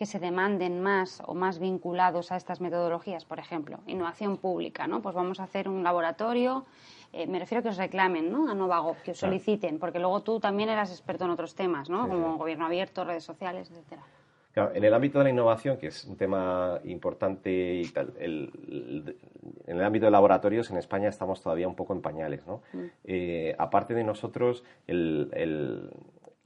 que se demanden más o más vinculados a estas metodologías, por ejemplo, innovación pública, ¿no? Pues vamos a hacer un laboratorio, eh, me refiero a que os reclamen, ¿no? A Novagov, que os soliciten, porque luego tú también eras experto en otros temas, ¿no? Como gobierno abierto, redes sociales, etcétera. Claro, en el ámbito de la innovación, que es un tema importante y tal, en el ámbito de laboratorios en España estamos todavía un poco en pañales, ¿no? Mm. Eh, aparte de nosotros, el,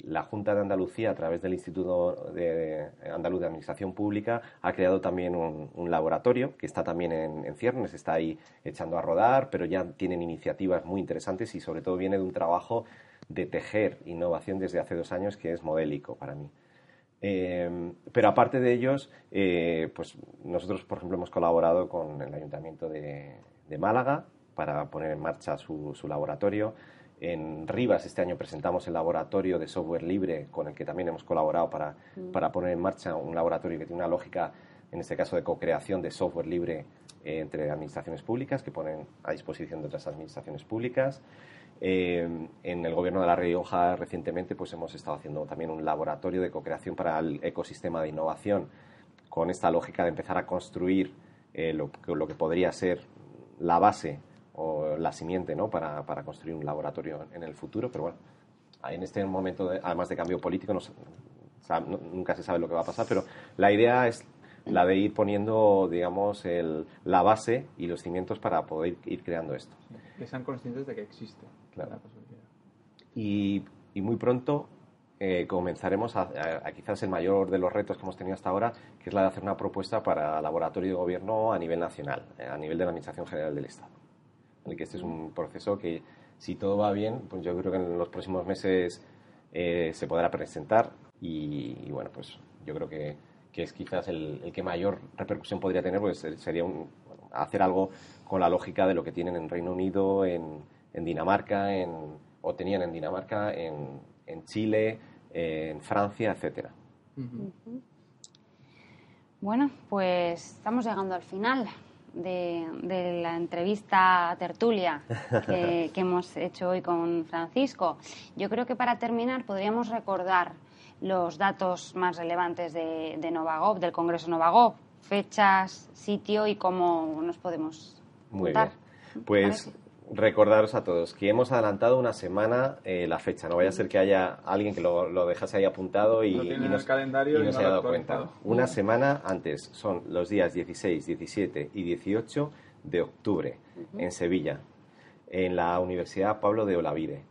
la Junta de Andalucía, a través del Instituto de Andaluz de Administración Pública, ha creado también un, laboratorio que está también en, ciernes, está ahí echando a rodar, pero ya tienen iniciativas muy interesantes y sobre todo viene de un trabajo de tejer innovación desde hace dos años que es modélico para mí. Eh, pero aparte de ellos, eh, pues nosotros, por ejemplo, hemos colaborado con el Ayuntamiento de, Málaga para poner en marcha su laboratorio. En Rivas este año presentamos el laboratorio de software libre con el que también hemos colaborado para, mm. para poner en marcha un laboratorio que tiene una lógica, en este caso, de co-creación de software libre eh, entre administraciones públicas que ponen a disposición de otras administraciones públicas. Eh, en el gobierno de La Rioja recientemente pues hemos estado haciendo también un laboratorio de co-creación para el ecosistema de innovación con esta lógica de empezar a construir eh, lo, lo que podría ser la base o la simiente ¿no? para, para construir un laboratorio en el futuro, pero bueno, en este momento, además de cambio político, no, nunca se sabe lo que va a pasar, pero la idea es la de ir poniendo, digamos, el, la base y los cimientos para poder ir creando esto. Que sean conscientes de que existe claro. la posibilidad. Y, y muy pronto eh, comenzaremos a, quizás el mayor de los retos que hemos tenido hasta ahora, que es la de hacer una propuesta para laboratorio de gobierno a nivel nacional, eh, a nivel de la Administración General del Estado que este es un proceso que, si todo va bien, pues yo creo que en los próximos meses eh, se podrá presentar y, bueno, pues yo creo que, que es quizás el, que mayor repercusión podría tener, pues sería un, hacer algo con la lógica de lo que tienen en Reino Unido, en, en Dinamarca, en, o tenían en Dinamarca, en, en Chile, en Francia, etcétera. Bueno, pues estamos llegando al final de, la entrevista tertulia que, hemos hecho hoy con Francisco. Yo creo que para terminar podríamos recordar los datos más relevantes de, de Novagov, del Congreso Novagov, fechas, sitio y cómo nos podemos Muy bien. Pues recordaros a todos que hemos adelantado una semana eh, la fecha. No vaya a ser que haya alguien que lo, lo dejase ahí apuntado y, no, no, calendario y no, se haya dado cuenta. Una semana antes son los días 16, 17 y 18 de octubre en Sevilla, en la Universidad Pablo de Olavide.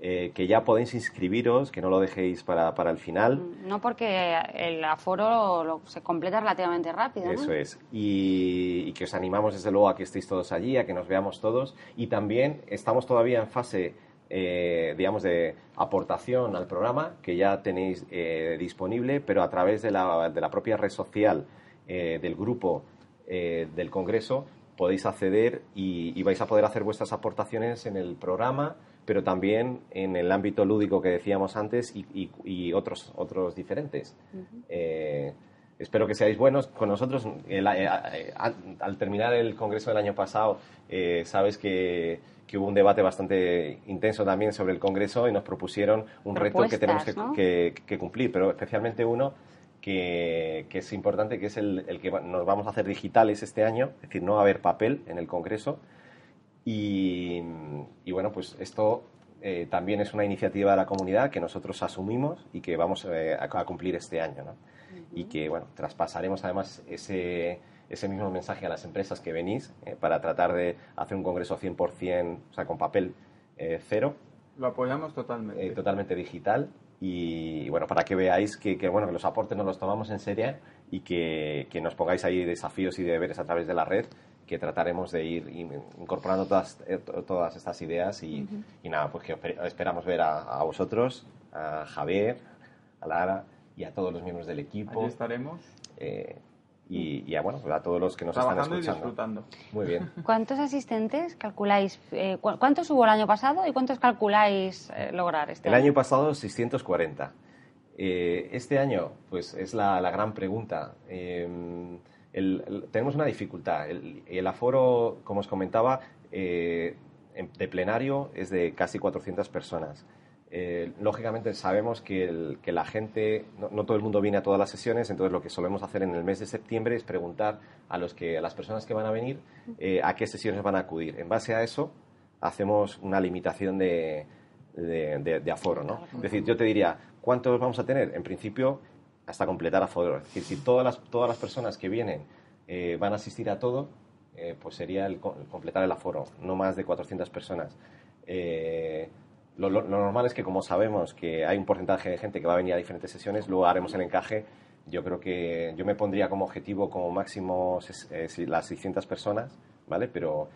Eh, que ya podéis inscribiros, que no lo dejéis para, para el final. Mm, no, porque el aforo se completa relativamente rápido. Eso es. Y, que os animamos desde luego a que estéis todos allí, a que nos veamos todos. Y también estamos todavía en fase, eh, digamos, de aportación al programa, que ya tenéis eh, disponible, pero a través de la, de la propia red social del grupo del Congreso podéis acceder y, y vais a poder hacer vuestras aportaciones en el programa pero también en el ámbito lúdico que decíamos antes y, otros, otros diferentes. Eh, espero que seáis buenos con nosotros. Eh, eh, al terminar el congreso del año pasado, sabes que, hubo un debate bastante intenso también sobre el congreso y nos propusieron un reto que tenemos que, cumplir, pero especialmente uno que, es importante, que es el, el, que nos vamos a hacer digitales este año, es decir, no va a haber papel en el congreso y, bueno, pues esto eh, también es una iniciativa de la comunidad que nosotros asumimos y que vamos eh, a, cumplir este año. ¿no? Y que, bueno, traspasaremos además ese, ese mismo mensaje a las empresas que venís para tratar de hacer un congreso 100%, o sea, con papel cero. Lo apoyamos totalmente. totalmente digital y bueno, para que veáis que, bueno, que los aportes nos los tomamos en serio y que, que, nos pongáis ahí desafíos y deberes a través de la red que trataremos de ir incorporando todas, eh, todas estas ideas y, y nada, pues que esperamos ver a, vosotros, a Javier, a Lara y a todos los miembros del equipo. Allí estaremos. Eh, y, a, bueno, a todos los que nos están escuchando. Y disfrutando. Muy bien. ¿Cuántos asistentes calculáis? Eh, ¿Cuántos hubo el año pasado y cuántos calculáis lograr este el año? El año pasado 640. este año, pues es la, la gran pregunta. Em, tenemos una dificultad. El, aforo, como os comentaba, eh, de plenario es de casi 400 personas. Eh, lógicamente sabemos que, la gente, no, todo el mundo viene a todas las sesiones, entonces lo que solemos hacer en el mes de septiembre es preguntar a, los que, a las personas que van a venir eh, a qué sesiones van a acudir. En base a eso hacemos una limitación de, de aforo. ¿no? Es decir, yo te diría, ¿cuántos vamos a tener? En principio, hasta completar aforo. Es decir, si todas las, todas las personas que vienen eh, van a asistir a todo, eh, pues sería el, completar el aforo, no más de 400 personas. Eh, lo, normal es que como sabemos que hay un porcentaje de gente que va a venir a diferentes sesiones, luego haremos el encaje. Yo creo que yo me pondría como objetivo como máximo las 600 personas, ¿vale? Pero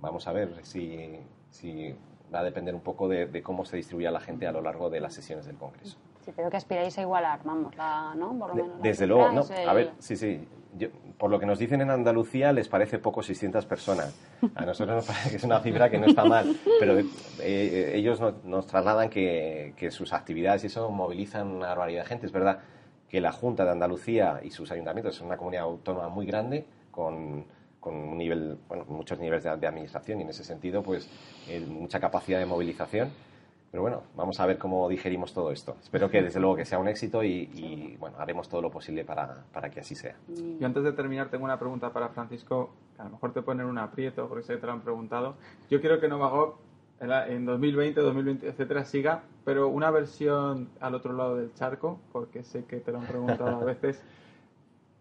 vamos a ver si, si va a depender un poco de, cómo se distribuya la gente a lo largo de las sesiones del Congreso. Sí, pero que aspiráis a igualar, vamos, ¿no? Por lo menos desde luego, no. A ver, sí, sí. por lo que nos dicen en Andalucía, les parece poco 600 personas. A nosotros nos parece que es una cifra que no está mal, pero eh, ellos nos trasladan que, que, sus actividades y eso movilizan una barbaridad de gente. Es verdad que la Junta de Andalucía y sus ayuntamientos es una comunidad autónoma muy grande, con con un nivel, bueno, muchos niveles de, administración y en ese sentido, pues, eh, mucha capacidad de movilización. Pero bueno, vamos a ver cómo digerimos todo esto. Espero que desde luego que sea un éxito y, bueno, haremos todo lo posible para, para, que así sea. Y antes de terminar, tengo una pregunta para Francisco, que a lo mejor te ponen un aprieto porque sé que te lo han preguntado. Yo quiero que Novagop en 2020, 2020, etcétera, siga, pero una versión al otro lado del charco, porque sé que te lo han preguntado a veces.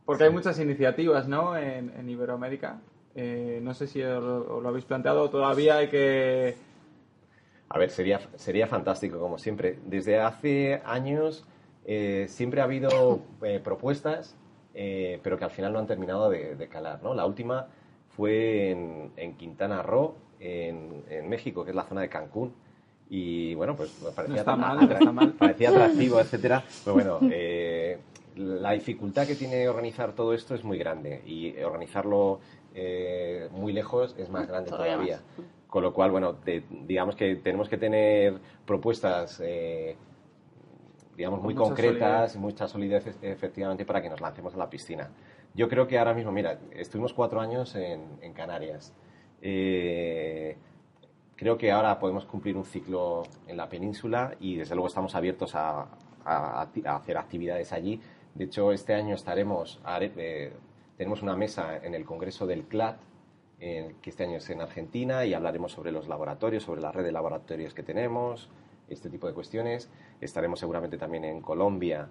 Porque hay muchas iniciativas, ¿no? En, Iberoamérica. Eh, no sé si os, lo habéis planteado. Todavía hay que. A ver, sería, sería fantástico, como siempre. Desde hace años eh, siempre ha habido eh, propuestas, pero que al final no han terminado de, calar, ¿no? La última fue en, Quintana Roo, en, México, que es la zona de Cancún. Y bueno, pues parecía, parecía atractivo, etcétera. Pero bueno, la dificultad que tiene organizar todo esto es muy grande y organizarlo eh, muy lejos es más grande todavía. Con lo cual, bueno, digamos que tenemos que tener propuestas, eh, digamos, muy concretas y mucha solidez efectivamente para que nos lancemos a la piscina. Yo creo que ahora mismo, mira, estuvimos cuatro años en, Canarias. Eh, creo que ahora podemos cumplir un ciclo en la península y desde luego estamos abiertos a hacer actividades allí de hecho, este año estaremos, eh, tenemos una mesa en el Congreso del CLAT, que este año es en Argentina, y hablaremos sobre los laboratorios, sobre la red de laboratorios que tenemos, este tipo de cuestiones. Estaremos seguramente también en Colombia.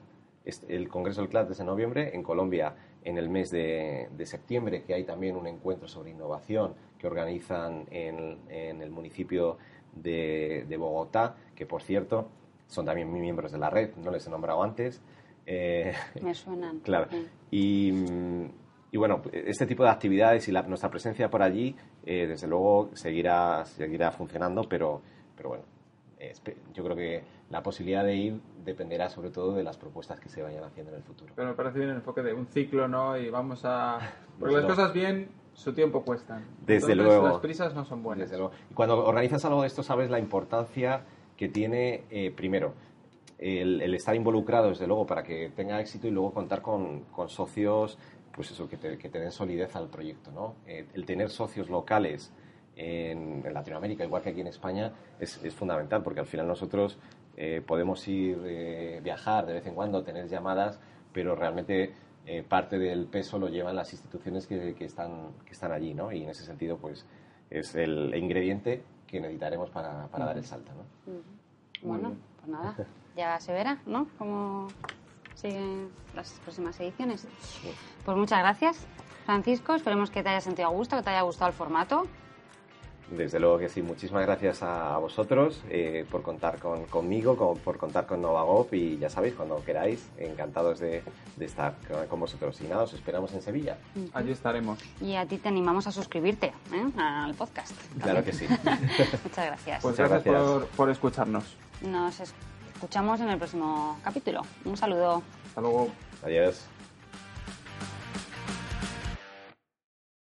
El Congreso del CLAT es en noviembre, en Colombia en el mes de, septiembre, que hay también un encuentro sobre innovación que organizan en, el municipio de, de Bogotá, que por cierto son también miembros de la red, no les he nombrado antes. Eh, Me suenan. Claro. Y, y, bueno, este tipo de actividades y la, nuestra presencia por allí, eh, desde luego, seguirá, seguirá funcionando, pero, pero bueno, yo creo que la posibilidad de ir dependerá sobre todo de las propuestas que se vayan haciendo en el futuro. Pero me parece bien el enfoque de un ciclo, ¿no? Y vamos a... Porque las cosas bien, su tiempo cuestan. Desde luego. Las prisas no son buenas. Desde luego. Y cuando organizas algo de esto, sabes la importancia que tiene, eh, primero, el, estar involucrado, desde luego, para que tenga éxito y luego contar con, socios, pues eso, que te, que den solidez al proyecto, ¿no? Eh, el tener socios locales en, Latinoamérica, igual que aquí en España, es, fundamental, porque al final nosotros eh, podemos ir, eh, viajar de vez en cuando, tener llamadas, pero realmente parte del peso lo llevan las instituciones que, que, están, que están allí, ¿no? Y en ese sentido, pues, es el ingrediente que necesitaremos para, para dar el salto, ¿no? Bueno, pues nada. ya se verá, ¿no? Cómo siguen las próximas ediciones. Pues muchas gracias. Francisco, esperemos que te haya sentido a gusto, que te haya gustado el formato. Desde luego que sí. Muchísimas gracias a, vosotros eh, por contar con, conmigo, por contar con Novagop y ya sabéis, cuando queráis, encantados de, estar con, vosotros. Y nada, os esperamos en Sevilla. Allí estaremos. Y a ti te animamos a suscribirte ¿eh? al podcast. Claro que sí. Muchas gracias. Pues gracias, Por, por escucharnos. Nos escuchamos en el próximo capítulo. Un saludo. Hasta luego. Adiós.